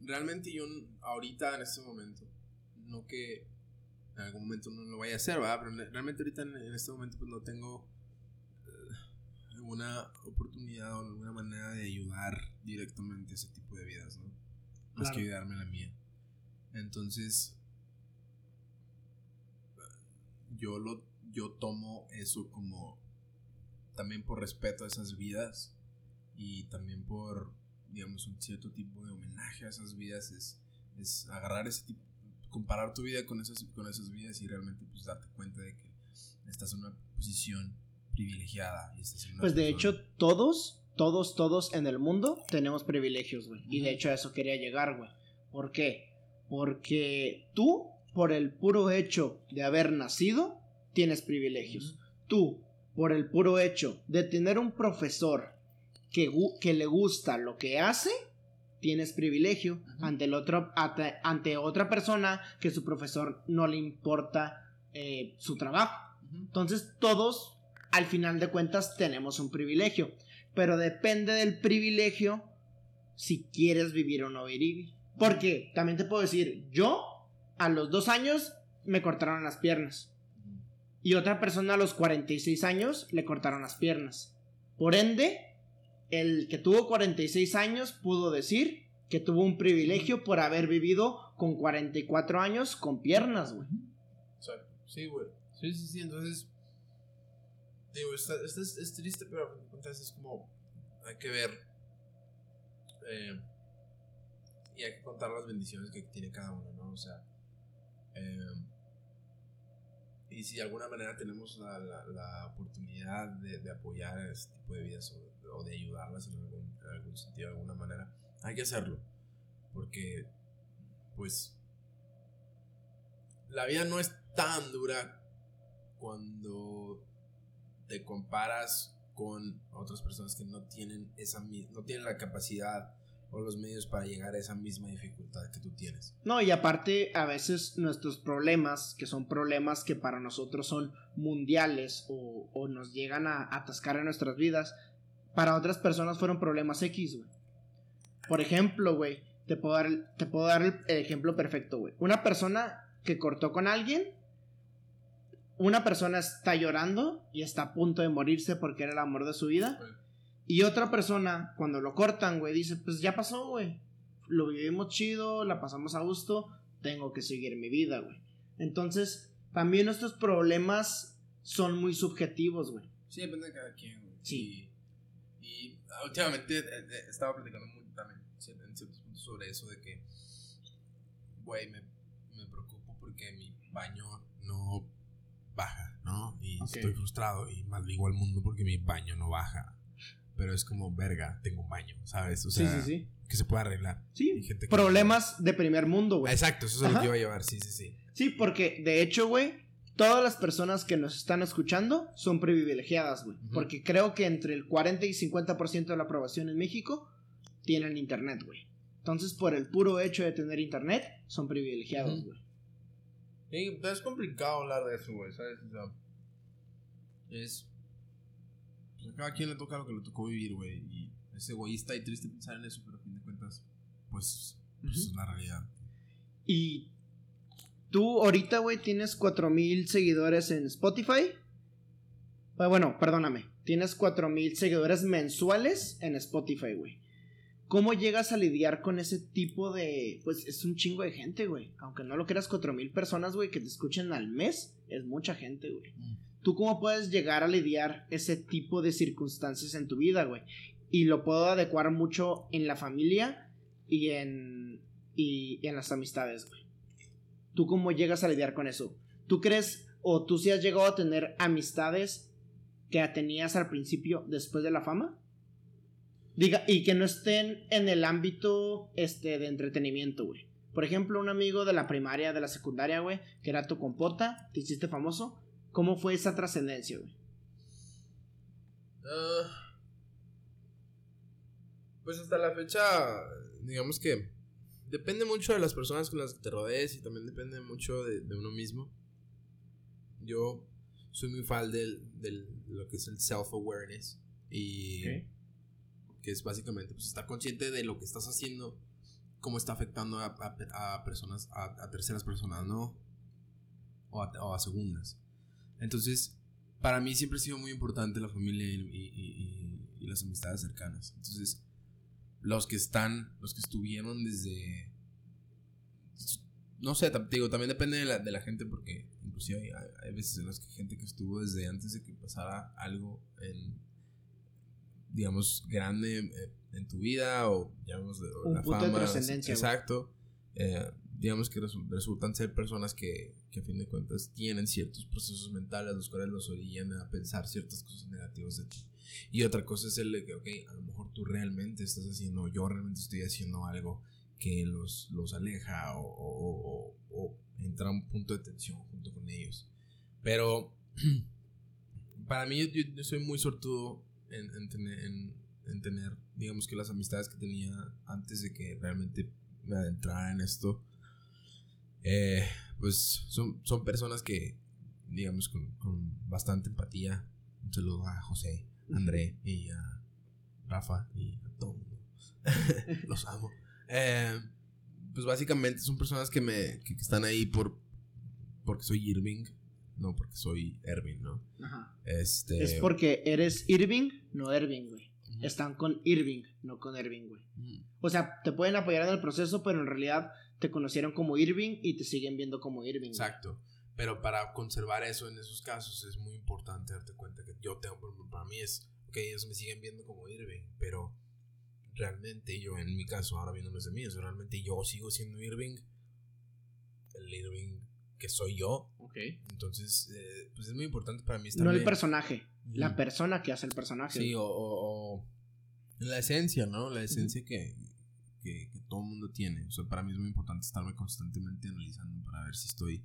S3: Realmente yo ahorita en este momento, no que en algún momento no lo vaya a hacer, ¿verdad? Pero realmente ahorita en, este momento pues no tengo alguna oportunidad o alguna manera de ayudar directamente a ese tipo de vidas, ¿no? Más
S2: Claro.
S3: que ayudarme a la mía. Entonces, yo lo yo tomo eso como también por respeto a esas vidas y también por digamos un cierto tipo de homenaje a esas vidas es, es agarrar ese tipo comparar tu vida con esas con esas vidas y realmente pues darte cuenta de que estás en una posición privilegiada y una
S2: Pues de
S3: persona-
S2: hecho, todos, todos, todos en el mundo tenemos privilegios, güey. Y de hecho a eso quería llegar, güey. ¿Por qué? Porque tú, por el puro hecho de haber nacido, tienes privilegios. Tú, por el puro hecho de tener un profesor que, que le gusta lo que hace, tienes privilegio ante, el otro, ante, ante otra persona que su profesor no le importa eh, su trabajo. Entonces todos, al final de cuentas, tenemos un privilegio. Pero depende del privilegio si quieres vivir o no vivir. Porque también te puedo decir, yo a los dos años me cortaron las piernas. Y otra persona a los 46 años le cortaron las piernas. Por ende, el que tuvo 46 años pudo decir que tuvo un privilegio por haber vivido con 44 años con piernas, güey.
S3: Sí, güey. Sí, sí, sí. Entonces, digo, esta, esta es, es triste, pero cuentas es como. Hay que ver. eh, y hay que contar las bendiciones que tiene cada uno, ¿no? O sea. eh, y, si de alguna manera tenemos la, la, oportunidad de, apoyar este tipo de vidas o, o de ayudarlas en algún, en algún, sentido, de alguna manera, hay que hacerlo. Porque, pues, la vida no es tan dura cuando te comparas con otras personas que no tienen esa no tienen la capacidad o los medios para llegar a esa misma dificultad que tú tienes.
S2: No, y aparte a veces nuestros problemas, que son problemas que para nosotros son mundiales o, nos llegan a atascar en nuestras vidas, para otras personas fueron problemas X, güey. Por ejemplo, güey, te puedo dar, te puedo dar el, el ejemplo perfecto, güey. Una persona que cortó con alguien una persona está llorando y está a punto de morirse porque era el amor de su vida. Y otra persona, cuando lo cortan, güey, dice, pues ya pasó, güey. Lo vivimos chido, la pasamos a gusto, tengo que seguir mi vida, güey. Entonces, también nuestros problemas son muy subjetivos, güey.
S3: Sí, depende de cada quien, güey.
S2: Sí.
S3: Y, y últimamente eh, eh, estaba platicando mucho también en ciertos puntos sobre eso de que, güey, me, me preocupo porque mi baño baja, ¿no? Y estoy frustrado y maldigo al mundo porque mi baño no baja. Pero es como, verga, tengo un baño, ¿sabes? O sea,
S2: sí, sí, sí.
S3: que se puede arreglar.
S2: Sí,
S3: gente que-
S2: problemas de primer mundo, güey.
S3: Exacto, eso es lo que iba a llevar, sí, sí, sí.
S2: Sí, porque de hecho, güey, todas las personas que nos están escuchando son privilegiadas, güey. Porque creo que entre el 40 y 50% de la aprobación en México tienen internet, güey. Entonces, por el puro hecho de tener internet, son privilegiados, güey.
S3: Es complicado hablar de eso, güey, ¿sabes? O sea, es. Pues a cada quien le toca lo que le tocó vivir, güey. Y es egoísta y triste pensar en eso, pero a fin de cuentas, pues, pues es la realidad.
S2: Y tú ahorita, güey, tienes 4000 seguidores en Spotify. Ah, Bueno, perdóname. Tienes 4000 seguidores mensuales en Spotify, güey. ¿Cómo llegas a lidiar con ese tipo de... Pues es un chingo de gente, güey. Aunque no lo creas, 4000 personas, güey, que te escuchen al mes. Es mucha gente, güey. ¿Tú cómo puedes llegar a lidiar ese tipo de circunstancias en tu vida, güey? Y lo puedo adecuar mucho en la familia y en, y, y en las amistades, güey. ¿Tú cómo llegas a lidiar con eso? ¿Tú crees o tú sí has llegado a tener amistades que tenías al principio después de la fama? Diga, y que no estén en el ámbito este, de entretenimiento, güey. Por ejemplo, un amigo de la primaria, de la secundaria, güey, que era tu compota, te hiciste famoso. ¿Cómo fue esa trascendencia, güey?
S3: Ah, pues hasta la fecha, digamos que depende mucho de las personas con las que te rodees y también depende mucho de, de uno mismo. Yo soy muy fan del, del lo que es el self-awareness y que es básicamente pues estar consciente de lo que estás haciendo, cómo está afectando a, personas, a, terceras personas, ¿no? O a, segundas. Entonces, para mí siempre ha sido muy importante la familia y, las amistades cercanas. Entonces, los que están, los que estuvieron desde... No sé, digo, también depende de la, de la gente porque inclusive hay veces en las que gente que estuvo desde antes de que pasara algo en, digamos, grande eh, en tu vida o, digamos, de, o
S2: Un
S3: la
S2: punto de
S3: fama.
S2: trascendencia, güey.
S3: Exacto. Eh, digamos que resu- resultan ser personas que, que a fin de cuentas tienen ciertos procesos mentales los cuales los orillan a pensar ciertas cosas negativas de ti. Y otra cosa es el de que, ok, a lo mejor tú realmente estás haciendo, yo realmente estoy haciendo algo que los, los aleja o, o- o- o entra a un punto de tensión junto con ellos. Pero *clears throat* para mí yo- yo soy muy sortudo en, en tener, en- en tener, digamos que las amistades que tenía antes de que realmente me adentrara en esto. eh, pues son, son personas que, digamos, con, con bastante empatía. Un saludo a José, André y a Rafa y a todo el mundo. *laughs* Los amo. Eh, pues básicamente son personas que me que, que están ahí por porque soy Irving, no porque soy Ervin, ¿no?
S2: Ajá.
S3: Este
S2: Es porque eres Irving, no Erving, güey. Están con Irving, no con Erving, güey. O sea, te pueden apoyar en el proceso, pero en realidad te conocieron como Irving y te siguen viendo como Irving. güey.
S3: Exacto. Pero para conservar eso en esos casos es muy importante darte cuenta que yo tengo, por ejemplo, para mí es, ok, ellos me siguen viendo como Irving, pero realmente yo, en mi caso, ahora viéndolos de mí, eso realmente yo sigo siendo Irving, el Irving que soy yo.
S2: Ok.
S3: Entonces, eh, pues es muy importante para mí
S2: No el personaje, la
S3: Ujú.
S2: persona que hace el personaje.
S3: Sí, o, o- o la esencia, ¿no? La esencia que, que, que todo el mundo tiene. O sea, para mí es muy importante estarme constantemente analizando para ver si estoy,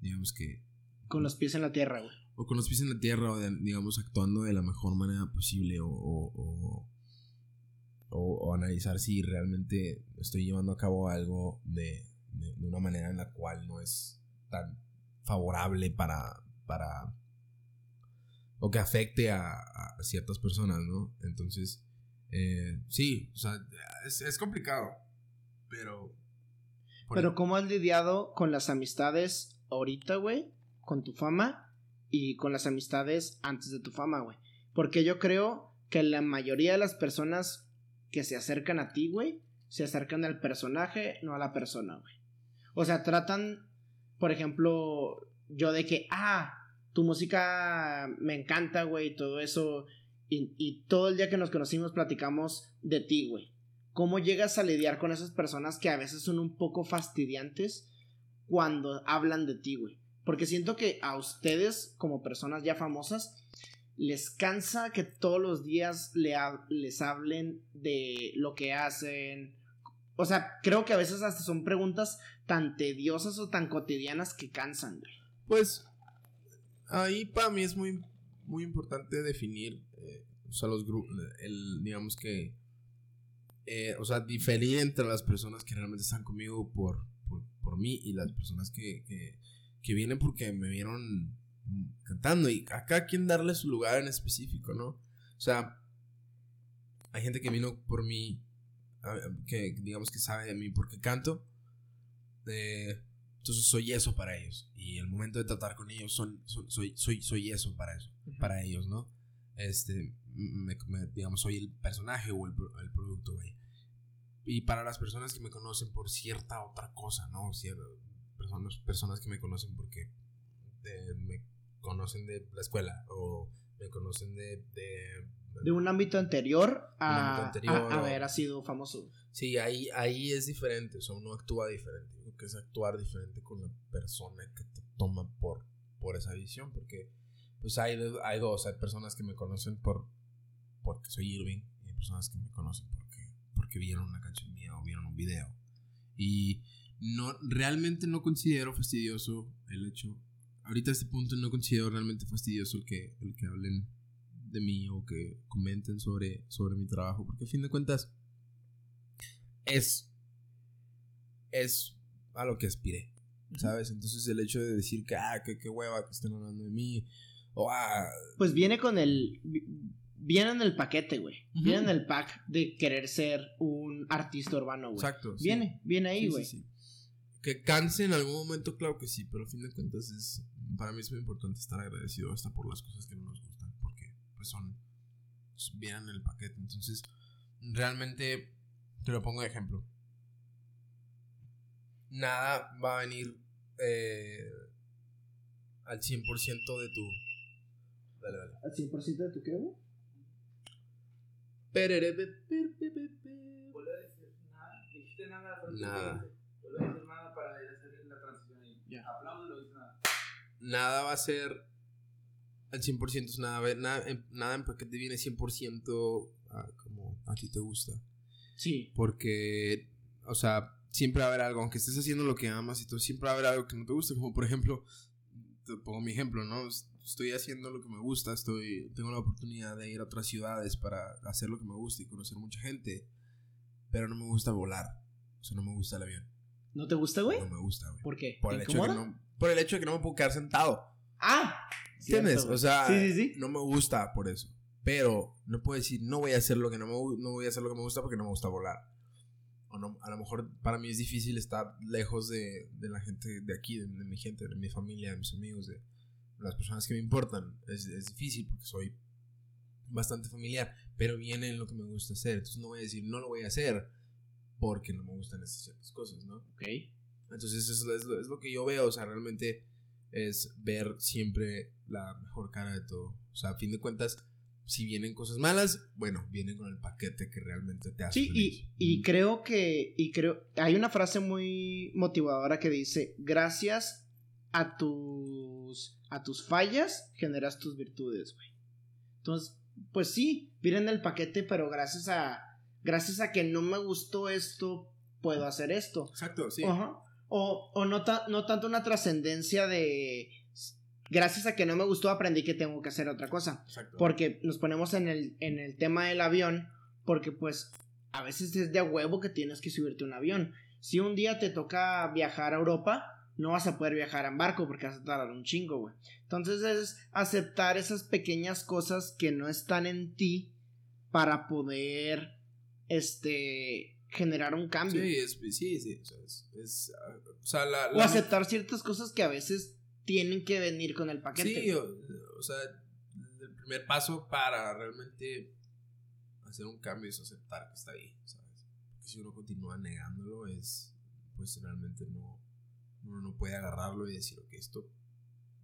S3: digamos que,
S2: Con los pies en la tierra, güey.
S3: o con los pies en la tierra, o de- digamos, actuando de la mejor manera posible, o, o, o- o- o analizar si realmente estoy llevando a cabo algo de, de- de una manera en la cual no es tan favorable para, para o que afecte a, a ciertas personas, ¿no? Entonces, eh, sí, o sea, es, es complicado, pero...
S2: Pero ¿cómo has lidiado con las amistades ahorita, güey? Con tu fama y con las amistades antes de tu fama, güey. Porque yo creo que la mayoría de las personas que se acercan a ti, güey, se acercan al personaje, no a la persona, güey. O sea, tratan, por ejemplo, yo de que, ah, tu música me encanta, güey, todo eso. Y, todo el día que nos conocimos platicamos de ti, güey. ¿Cómo llegas a lidiar con esas personas que a veces son un poco fastidiantes cuando hablan de ti, güey? Porque siento que a ustedes, como personas ya famosas, les cansa que todos los días les hablen de lo que hacen. O sea, creo que a veces hasta son preguntas tan tediosas o tan cotidianas que cansan.
S3: Pues ahí para mí es muy, muy importante definir, eh, o sea, los grupos, el, digamos que, eh, o sea, diferir entre las personas que realmente están conmigo por, por, por mí y las personas que, que, vienen porque me vieron cantando y a cada quien darle su lugar en específico, ¿no? O sea, hay gente que vino por mí, que digamos que sabe de mí porque canto. Entonces soy eso para ellos. Y el momento de tratar con ellos son, son- soy, soy, soy eso para eso, para ellos, ¿no? Este, me- me- digamos, soy el personaje o el, el producto, güey. Y para las personas que me conocen por cierta otra cosa, ¿no? Personas, personas que me conocen porque eh, me conocen de la escuela o me conocen de... de
S2: De un ámbito anterior a,
S3: ámbito anterior,
S2: a- a
S3: o-
S2: haber sido famoso.
S3: Sí, ahí, ahí es diferente, o sea, uno actúa diferente. Que es actuar diferente con la persona que te toma por, por esa visión, porque pues hay, hay dos, hay personas que me conocen por porque soy Irving y hay personas que me conocen porque, porque vieron una canción mía o vieron un video. Y no, realmente no considero fastidioso el hecho, ahorita a este punto no considero realmente fastidioso el que, el que hablen de mí o que comenten sobre, sobre mi trabajo, porque a fin de cuentas es, es a lo que aspiré, ¿sabes? Entonces el hecho de decir que, ah, que qué hueva que estén hablando de mí, o ah,
S2: Pues viene con el. vi- Viene en el paquete, güey.
S3: Ujú.
S2: Viene en el pack de querer ser un artista urbano, güey.
S3: exacto. sí.
S2: Viene, viene ahí, güey.
S3: sí, sí. Que canse en algún momento, claro que sí, pero a fin de cuentas es, para mí es muy importante estar agradecido hasta por las cosas que no nos gustan, porque pues son, vienen en el paquete. Entonces, realmente, te lo pongo de ejemplo. Nada va a venir eh, al 100% de tu... Dale, dale.
S2: ¿Al 100% de tu qué, güey?
S4: Vuelve a decir nada. Dijiste nada.
S3: Nada.
S4: Vuelve a decir nada para hacer la transición ahí.
S2: Ya.
S4: Apláudelo, dice nada.
S3: nada va a ser al 100%, es nada, nada, en, nada en paquete viene 100% a como a ti te gusta.
S2: Sí.
S3: Porque, o sea, siempre va a haber algo, aunque estés haciendo lo que amas y todo, siempre va a haber algo que no te guste. Como por ejemplo, te pongo mi ejemplo, ¿no? Estoy haciendo lo que me gusta, estoy, tengo la oportunidad de ir a otras ciudades para hacer lo que me gusta y conocer mucha gente, pero no me gusta volar. O sea, no me gusta el avión.
S2: ¿No te gusta, güey?
S3: No me gusta, güey.
S2: ¿Por qué?
S3: Por
S2: ¿Te
S3: el, hecho de que no, por el hecho de que no me puedo quedar sentado.
S2: ¡Ah!
S3: ¿Entiendes?
S2: Cierto.
S3: O sea,
S2: Sí, sí, sí.
S3: no me gusta por eso. Pero no puedo decir, no voy a hacer lo que no me, no voy a hacer lo que me gusta porque no me gusta volar. O no, a lo mejor para mí es difícil estar lejos de, de la gente de aquí, de, de mi gente, de mi familia, de mis amigos, de las personas que me importan. Es, es difícil porque soy bastante familiar, pero viene en lo que me gusta hacer. Entonces no voy a decir, no lo voy a hacer porque no me gustan esas ciertas cosas, ¿no?
S2: Ok.
S3: Entonces eso es lo que yo veo, o sea, realmente es ver siempre la mejor cara de todo. O sea, a fin de cuentas, si vienen cosas malas, bueno, vienen con el paquete que realmente te hace
S2: Sí,
S3: feliz.
S2: y, y creo que. Y creo. Hay una frase muy motivadora que dice: Gracias a tus a tus fallas generas tus virtudes, güey. Entonces, pues sí, viene en el paquete, pero gracias a gracias a que no me gustó esto, puedo hacer esto.
S3: Exacto, sí.
S2: O, o no, ta- no tanto una trascendencia de gracias a que no me gustó aprendí que tengo que hacer otra cosa.
S3: Exacto.
S2: Porque nos ponemos en el, en el tema del avión, porque pues a veces es de huevo que tienes que subirte a un avión. Si un día te toca viajar a Europa, no vas a poder viajar en barco porque vas a tardar un chingo, güey. Entonces es aceptar esas pequeñas cosas que no están en ti para poder, este, generar un cambio.
S3: Sí, es, sí, sí. O sea, es, es, ah, o sea, la,
S2: O
S3: la-
S2: aceptar ciertas cosas que a veces tienen que venir con el paquete.
S3: Sí, o, sea, el primer paso para realmente hacer un cambio es aceptar que está ahí, ¿sabes? Porque si uno continúa negándolo, es, pues realmente no, uno no puede agarrarlo y decir, ok, esto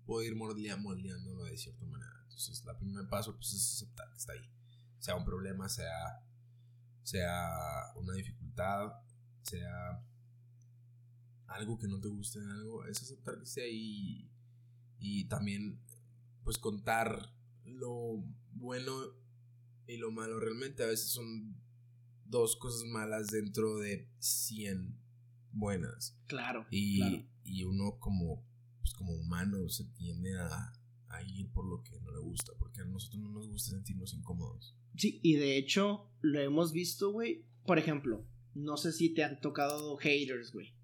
S3: puedo ir moldeándolo de cierta manera. Entonces, el primer paso, pues, es aceptar que está ahí. Sea un problema, sea, sea una dificultad, sea algo que no te guste en algo, es aceptar que esté ahí y, y también pues contar lo bueno y lo malo. Realmente a veces son dos cosas malas dentro de 100 buenas.
S2: Claro,
S3: Y,
S2: claro.
S3: y uno como, pues, como humano se tiende a, a ir por lo que no le gusta, porque a nosotros no nos gusta sentirnos incómodos.
S2: Sí, y de hecho lo hemos visto, güey. Por ejemplo, no sé si te han tocado haters, güey.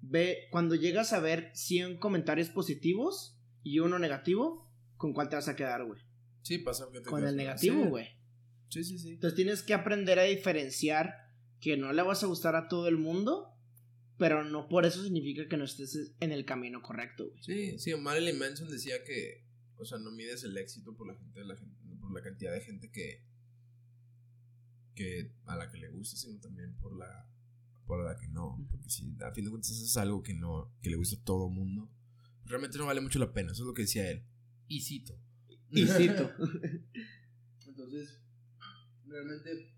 S2: Ve, cuando llegas a ver 100 comentarios positivos y uno negativo, ¿con cuál te vas a quedar, güey?
S3: Sí, pasa que te
S2: Con el negativo,
S3: Sí.
S2: güey.
S3: Sí, sí, sí.
S2: Entonces tienes que aprender a diferenciar que no le vas a gustar a todo el mundo, pero no por eso significa que no estés en el camino correcto, güey.
S3: Sí, sí, Marilyn Manson decía que, o sea, no mides el éxito por la gente, la gente por la cantidad de gente que, que a la que le gusta, sino también por la, por la que no. Porque si a fin de cuentas es algo que no, que le gusta a todo mundo, realmente no vale mucho la pena. Eso es lo que decía él. Y cito.
S2: Y cito. *laughs*
S3: Entonces, realmente.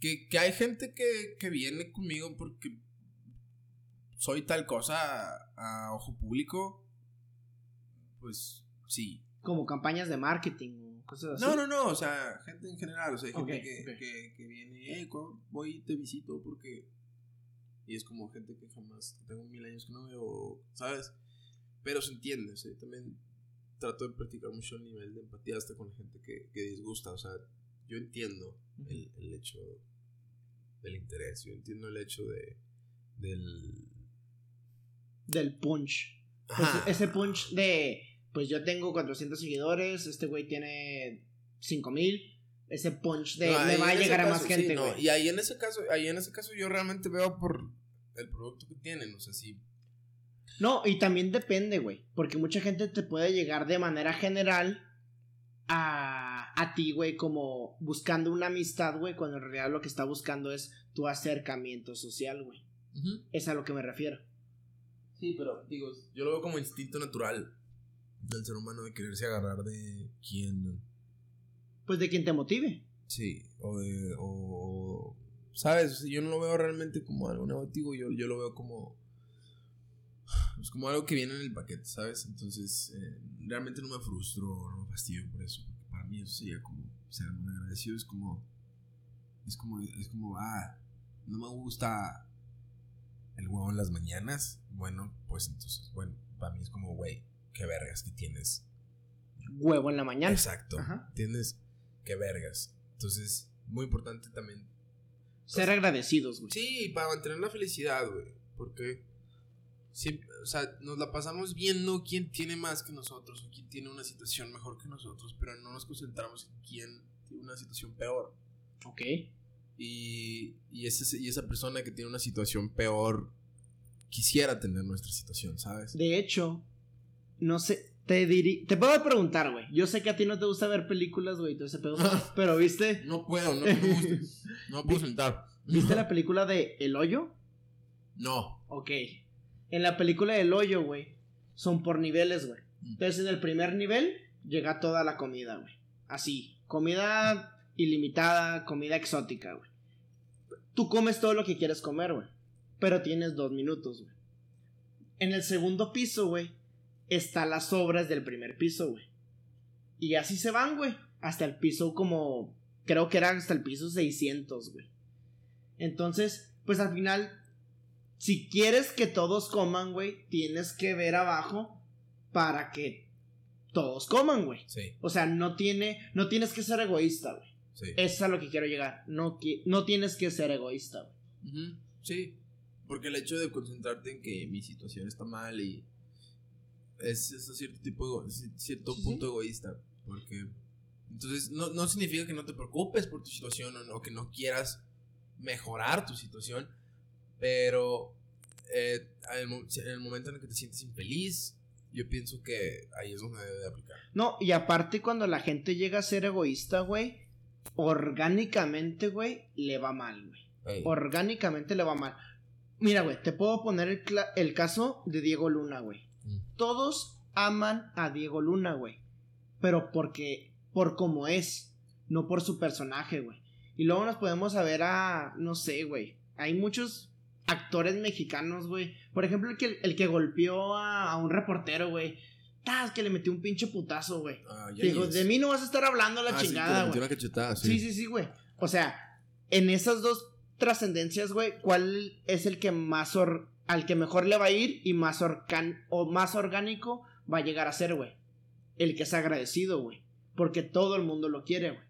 S3: Que, que hay gente que, que viene conmigo porque soy tal cosa a, a ojo público. Pues sí.
S2: Como campañas de marketing o cosas así.
S3: No, no, no. O sea, gente en general. O sea, hay gente que, que, que viene, eh, ¿cuándo voy y te visito porque. Y es como gente que jamás. que tengo mil años que no veo, ¿sabes? Pero se entiende. O sea, yo también trato de practicar mucho el nivel de empatía hasta con gente que, que disgusta. O sea, yo entiendo el, el hecho del interés. Yo entiendo el hecho de. del.
S2: Del punch.
S3: Ajá.
S2: ese punch de, pues yo tengo 400 seguidores, este güey tiene 5000. Ese punch de,
S3: No,
S2: me va a llegar a más
S3: caso, sí,
S2: gente,
S3: no,
S2: güey.
S3: Y ahí en ese caso, ahí en ese caso yo realmente veo por el producto que tienen, o sea, sí.
S2: No, y también depende, güey. Porque mucha gente te puede llegar de manera general a, a ti, güey, como buscando una amistad, güey, cuando en realidad lo que está buscando es tu acercamiento social, güey. Es a lo que me refiero.
S3: Sí, pero digo, yo lo veo como instinto natural del ser humano de quererse agarrar de quien,
S2: Pues de quien te motive.
S3: sí, o de, o, sabes, yo no lo veo realmente como algo negativo, yo, yo lo veo como, pues como algo que viene en el paquete, ¿sabes? Entonces, eh, realmente no me frustro, no me fastidio por eso, porque para mí eso sería como ser muy agradecido, es como, es como, es como, ah, no me gusta el huevo en las mañanas, bueno, pues entonces, bueno, para mí es como, güey, qué vergas que tienes.
S2: Huevo en la mañana.
S3: Exacto.
S2: Ajá.
S3: ¿Entiendes? Qué vergas. Entonces, muy importante también.
S2: Ser agradecidos, güey.
S3: Sí, para mantener la felicidad, güey. Porque siempre, o sea, nos la pasamos viendo quién tiene más que nosotros o quién tiene una situación mejor que nosotros, pero no nos concentramos en quién tiene una situación peor.
S2: Ok.
S3: Y, y, ese- y esa persona que tiene una situación peor quisiera tener nuestra situación, ¿sabes?
S2: De hecho, no sé, te dirí, te puedo preguntar, güey. Yo sé que a ti no te gusta ver películas, güey, todo ese pedo, *laughs* pero ¿viste?
S3: No puedo, no, me gusta. no puedo *laughs* sentar.
S2: ¿Viste la *laughs* película de El Hoyo?
S3: No.
S2: Ok. En la película del hoyo, güey, son por niveles, güey.
S3: Mm.
S2: Entonces en el primer nivel llega toda la comida, güey. Así. Comida ilimitada, comida exótica, güey. Tú comes todo lo que quieres comer, güey. Pero tienes dos minutos, güey. En el segundo piso, güey, están las obras del primer piso, güey. Y así se van, güey. Hasta el piso como... Creo que era hasta el piso 600, güey. Entonces, pues al final, si quieres que todos coman, güey, tienes que ver abajo para que todos coman, güey.
S3: Sí,
S2: O sea, no tiene, no tienes que ser egoísta, güey.
S3: sí.
S2: Eso es a lo que quiero llegar. No, no tienes que ser egoísta, güey.
S3: Sí, porque el hecho de concentrarte en que mi situación está mal y es, cierto tipo cierto
S2: Sí,
S3: punto egoísta, porque entonces no, no significa que no te preocupes por tu situación o, no, que no quieras mejorar tu situación, pero eh, en el momento en el que te sientes infeliz, yo pienso que ahí es donde debe de aplicar.
S2: No, y aparte cuando la gente llega a ser egoísta, güey, orgánicamente, güey, le va mal, güey.
S3: Ey,
S2: Orgánicamente le va mal. Mira, güey, te puedo poner el, el caso de Diego Luna, güey. Todos aman a Diego Luna, güey. Pero porque, por cómo es, no por su personaje, güey. Y luego nos podemos saber a, no sé, güey. Hay muchos actores mexicanos, güey. Por ejemplo, el que, el que golpeó a, a un reportero, güey. ¡Tas! Que le metió un pinche putazo, güey.
S3: ah, ni
S2: de mí no vas a estar hablando la
S3: Ah, sí,
S2: chingada, güey.
S3: cachetada,
S2: Sí, sí, sí, güey. O sea, en esas dos trascendencias, güey, ¿cuál es el que más or- al que mejor le va a ir y más orcan o más orgánico va a llegar a ser, güey? El que es agradecido, güey. Porque todo el mundo lo quiere, güey.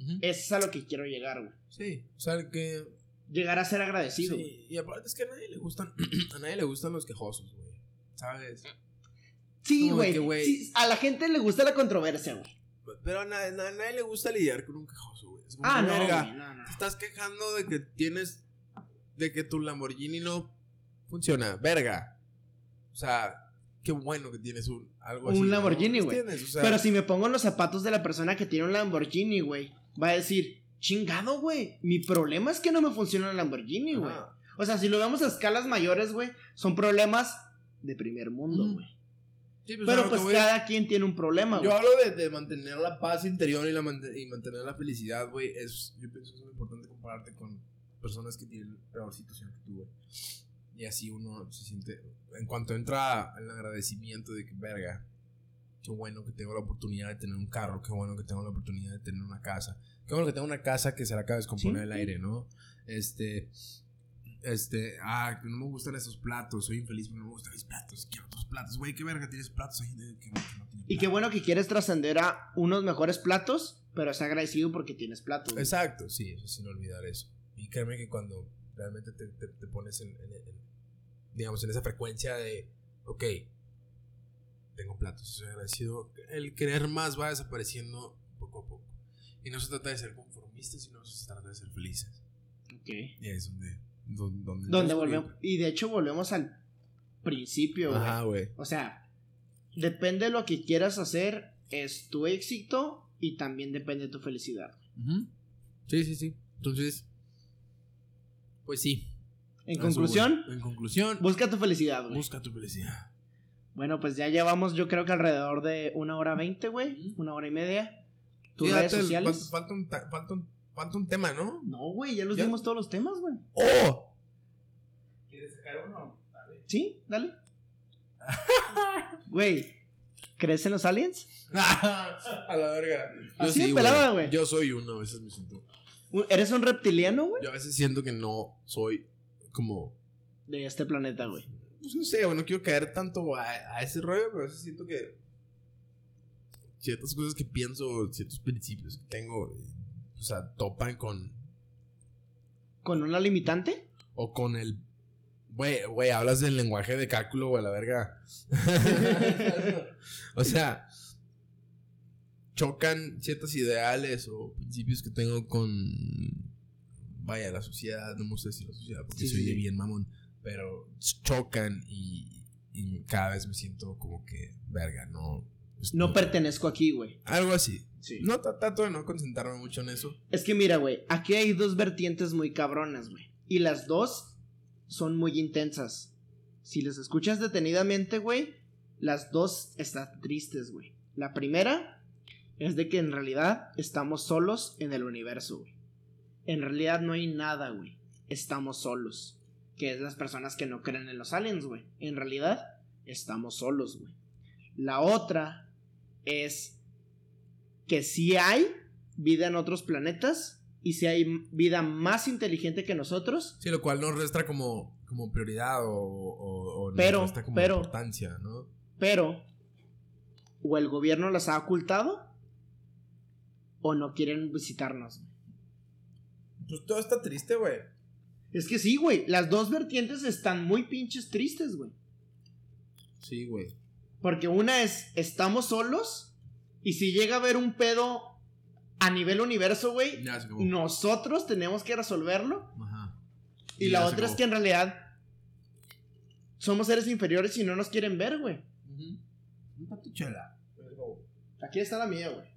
S3: Ujú.
S2: Eso es a lo que quiero llegar, güey.
S3: Sí, o sea, el que
S2: Llegar a ser agradecido.
S3: Sí, y aparte es que a nadie le gustan, *clears throat* a nadie le gustan los quejosos, güey. ¿Sabes?
S2: Sí, güey. Sí, a la gente le gusta la controversia, güey.
S3: Pero a nadie, a nadie le gusta lidiar con un quejoso, güey.
S2: Ah, no,
S3: verga,
S2: güey, no, no.
S3: Te estás quejando de que tienes, de que tu Lamborghini no funciona. Verga. O sea, qué bueno que tienes un, algo
S2: Un
S3: así. ¿no?
S2: Lamborghini, güey.
S3: O sea,
S2: Pero si me pongo en los zapatos de la persona que tiene un Lamborghini, güey, va a decir, chingado, güey. Mi problema es que no me funciona el Lamborghini, güey. O sea, si lo vemos a escalas mayores, güey, son problemas de primer mundo, güey.
S3: Sí, pues,
S2: Pero pues
S3: voy-
S2: cada quien tiene un problema, güey.
S3: Yo hablo de, de mantener la paz interior y, la mante- y mantener la felicidad, güey. Yo pienso que es muy importante compararte con personas que tienen peor situación que tú, güey. Y así uno se siente. En cuanto entra el agradecimiento de que, verga, qué bueno que tengo la oportunidad de tener un carro, qué bueno que tengo la oportunidad de tener una casa, qué bueno que tengo una casa que se la acaba de descomponer
S2: Sí.
S3: el aire, ¿no? Este. Este, ah, no me gustan esos platos, soy infeliz porque no me gustan mis platos, quiero otros platos, güey, qué verga tienes platos que, no tiene
S2: Y qué bueno que quieres trascender a unos mejores platos, pero es agradecido porque tienes platos. güey.
S3: Exacto, sí, eso sin olvidar eso. Y créeme que cuando realmente te, te- te pones en, en- en- digamos, en esa frecuencia de, ok, tengo platos, soy agradecido, el querer más va desapareciendo poco a poco. Y no se trata de ser conformistas, sino se trata de ser felices.
S2: Ok.
S3: Y ahí es donde... Donde, donde,
S2: Donde volvemos. Y de hecho volvemos al principio.
S3: Ajá, güey.
S2: O sea, depende de lo que quieras hacer, es tu éxito y también depende de tu felicidad.
S3: Sí, sí, sí. Entonces, pues sí.
S2: En
S3: Eso,
S2: conclusión,
S3: güey. En conclusión,
S2: busca tu felicidad, güey.
S3: busca tu felicidad.
S2: Bueno, pues ya llevamos, yo creo que alrededor de una hora veinte, güey. Una hora y media. ¿Tus redes sociales?
S3: Falta, falta un, ta- falta, un, falta un tema, ¿no?
S2: No, güey, ya los
S3: ¿Ya?
S2: dimos todos los temas, güey.
S3: ¡Oh!
S4: ¿Quieres sacar uno? Dale.
S2: ¿Sí? Dale. *laughs* Güey, ¿crees en los aliens? *laughs*
S3: a la verga. Yo
S2: Así de
S3: sí,
S2: pelada, güey.
S3: Yo soy uno, a veces me siento.
S2: ¿Eres un reptiliano, güey?
S3: Yo a veces siento que no soy como.
S2: De este planeta, güey.
S3: Pues no sé, güey, no quiero caer tanto a, a ese rollo, pero a veces siento que. Ciertas cosas que pienso, ciertos principios que tengo, eh, o sea, topan con.
S2: ¿Con una limitante?
S3: O con el. Güey, güey, hablas del lenguaje de cálculo, güey, la verga. *laughs* *laughs* o sea, chocan ciertos ideales o principios que tengo con. Vaya, la sociedad, no me gusta decir la sociedad porque
S2: Sí,
S3: soy
S2: sí,
S3: de bien mamón, pero chocan y, y cada vez me siento como que, verga, no. pues,
S2: No pertenezco aquí, güey.
S3: Algo así.
S2: Sí.
S3: No tra- trato de no concentrarme mucho en eso.
S2: Es que mira, güey, aquí hay dos vertientes muy cabronas, güey. Y las dos son muy intensas. Si las escuchas detenidamente, güey, las dos están tristes, güey. La primera es de que en realidad estamos solos en el universo, güey. En realidad no hay nada, güey. Estamos solos. que es las personas que no creen en los aliens, güey. En realidad, estamos solos, güey. La otra es que sí hay vida en otros planetas y si hay vida más inteligente que nosotros,
S3: Sí, lo cual nos resta como, como prioridad o, o, o nos
S2: Pero,
S3: resta como
S2: pero-
S3: importancia, ¿no?
S2: pero o el gobierno las ha ocultado o no quieren visitarnos.
S3: Pues todo está triste, güey.
S2: Es que sí, güey, las dos vertientes están muy pinches tristes, güey.
S3: Sí, güey.
S2: Porque una es, estamos solos y si llega a haber un pedo a nivel universo, güey, nosotros tenemos que resolverlo.
S3: Ajá.
S2: Y
S3: Y
S2: la otra es que en realidad somos seres inferiores y no nos quieren ver, güey.
S3: Pato chela.
S2: Aquí está la mía, güey.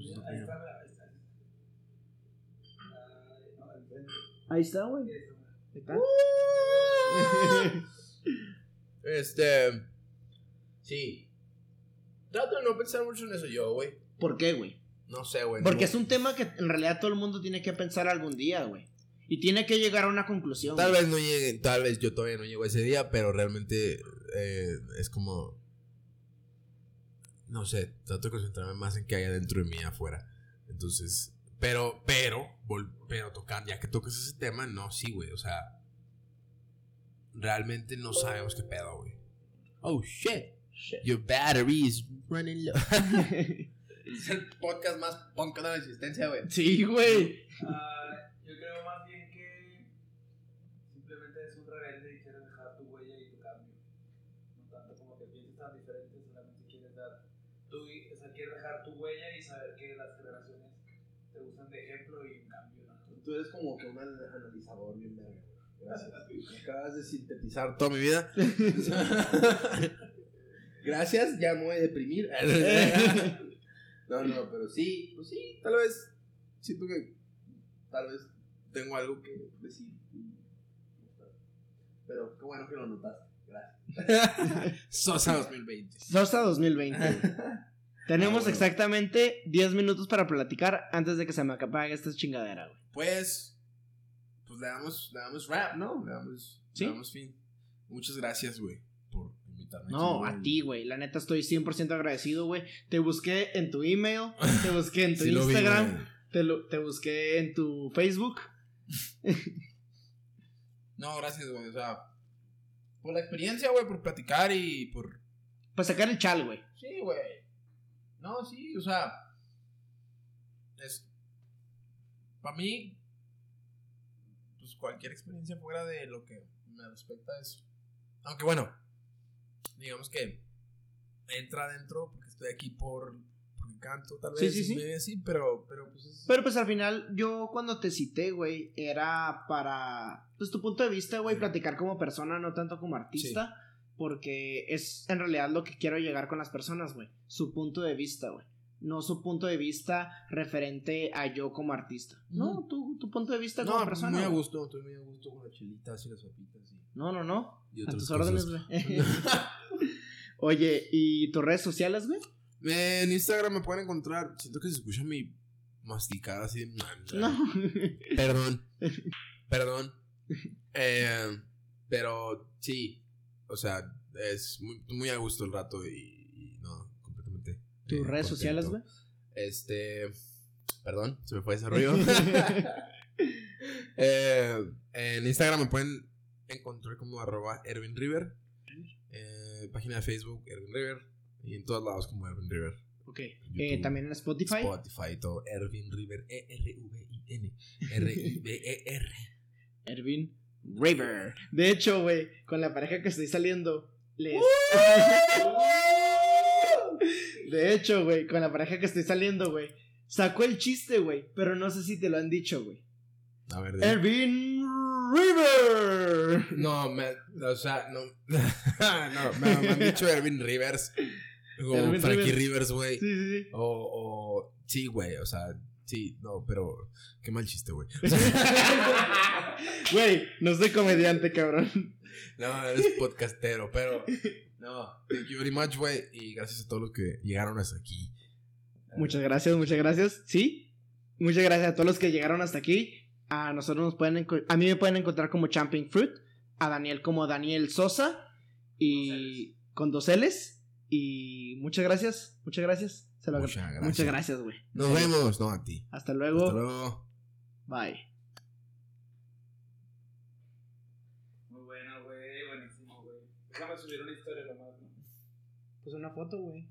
S4: Ahí está, ahí está. Ay, no, enfrente.
S2: Ahí está, güey. Ahí está. *laughs*
S3: Este. Sí. Trato de no pensar mucho en eso yo, güey.
S2: ¿Por qué, güey?
S3: No sé, güey.
S2: Porque
S3: no-
S2: es un tema que en realidad todo el mundo tiene que pensar algún día, güey. Y tiene que llegar a una conclusión.
S3: Tal
S2: güey.
S3: vez no llegue, tal vez yo todavía no llego a ese día, pero realmente eh, es como. No sé, trato de concentrarme más en qué hay adentro de mí y afuera. Entonces, pero, pero, vol- pero tocar, ya que tocas ese tema, no, sí, güey, o sea. Realmente no sabemos qué pedo, güey. Oh shit,
S2: Shit.
S3: your battery is running low. *laughs* es el podcast más punk de la existencia, güey.
S2: Sí, güey.
S4: Ah, yo creo más bien que simplemente es un rebelde y quieres dejar tu huella y tu cambio. No tanto como que pienses tan diferente, solamente quieres dar tu, o sea, quieres dejar tu huella y saber que las generaciones te usan de ejemplo y un cambio. ¿no?
S3: Tú eres como que un analizador bien verga. Gracias. Me acabas de sintetizar toda mi vida. *laughs* Gracias, ya me voy a deprimir. *laughs* no, no, pero sí, pues sí, tal vez siento que tal vez tengo algo que decir. Pero qué bueno que lo notaste. Gracias. *laughs* Sosa 2020.
S2: Sosa 2020. Tenemos
S3: bueno.
S2: exactamente 10 minutos para platicar antes de que se me apague esta chingadera, güey.
S3: Pues, pues le damos, le damos rap, ¿no? Le damos,
S2: Sí.
S3: le damos fin. Muchas gracias, güey, por invitarme.
S2: No, a ti, güey. La neta estoy 100% agradecido, güey. Te busqué en tu email, *laughs* te busqué en tu
S3: Sí lo vi,
S2: Instagram, te, lo- te busqué en tu Facebook. *laughs*
S3: No, gracias, güey. O sea, por la experiencia, güey, por platicar y por.
S2: Para sacar el chal, güey.
S3: Sí, güey. No, sí, o sea. Es. Para mí. Pues cualquier experiencia fuera de lo que me respecta es. Aunque bueno. Digamos que. Entra adentro porque estoy aquí por. Porque canto, tal
S2: Sí,
S3: vez.
S2: sí, sí.
S3: medio así, pero. Pero pues es.
S2: Pero pues al final, yo cuando te cité, güey, era para, pues tu punto de vista, güey, platicar como persona, no tanto como artista, porque es en realidad lo que quiero llegar con las personas, güey, su punto de vista, güey. No su punto de vista referente a yo como artista. No, tu, tu punto de vista
S3: no,
S2: como persona.
S3: muy a gusto, estoy muy a gusto con las chelitas y las papitas. Y,
S2: No, no, no.
S3: y
S2: A tus
S3: cosas.
S2: órdenes, güey. *laughs* Oye, ¿y tus redes sociales, güey?
S3: En Instagram me pueden encontrar. Siento que se escucha mi masticada así. de-
S2: No.
S3: Perdón. *laughs* Perdón. Eh, pero sí. O sea, es muy, muy a gusto el rato y, y no, completamente.
S2: ¿Tus
S3: eh,
S2: redes
S3: contento.
S2: sociales, güey?
S3: Este. Perdón, se me fue ese rollo. *laughs* *laughs* Eh, en Instagram me pueden encontrar como arroba Erwin River. Eh, página de Facebook, Erwin River. Y en todos lados como Erwin River.
S2: ok. Eh, También en Spotify.
S3: Spotify y todo. Erwin River. E E-R-V-I-N. R-I-V-E-R.
S2: Ervin River. De hecho, güey, con la pareja que estoy saliendo, les. *laughs* De hecho, güey, con la pareja que estoy saliendo, güey, sacó el chiste, güey, pero no sé si te lo han dicho, güey.
S3: A ver, de-
S2: Ervin River.
S3: No, me, o sea, no. *laughs* no, me, me han dicho Erwin Rivers. *laughs* O
S2: Erwin
S3: Frankie
S2: Rivers.
S3: Rivers, güey.
S2: Sí, sí, sí.
S3: O, o. Sí, güey, o sea, sí, no, pero. Qué mal chiste, güey. *laughs*
S2: Güey, no soy comediante, cabrón.
S3: No, eres podcastero, pero. No, thank you very much, güey. Y gracias a todos los que llegaron hasta aquí.
S2: Muchas gracias, muchas gracias. Sí, muchas gracias a todos los que llegaron hasta aquí. A nosotros nos pueden a mí me pueden encontrar como Champion Fruit, a Daniel como Daniel Sosa y con dos L's y muchas gracias, muchas gracias. Se lo
S3: Muchas gracias.
S2: Muchas gracias, güey.
S3: Nos vemos, no a ti.
S2: Hasta luego.
S3: Hasta luego.
S2: Bye.
S4: Muy bueno, güey. Buenísimo, güey. Déjame subir una historia nomás, ¿no?
S2: Pues una foto, güey.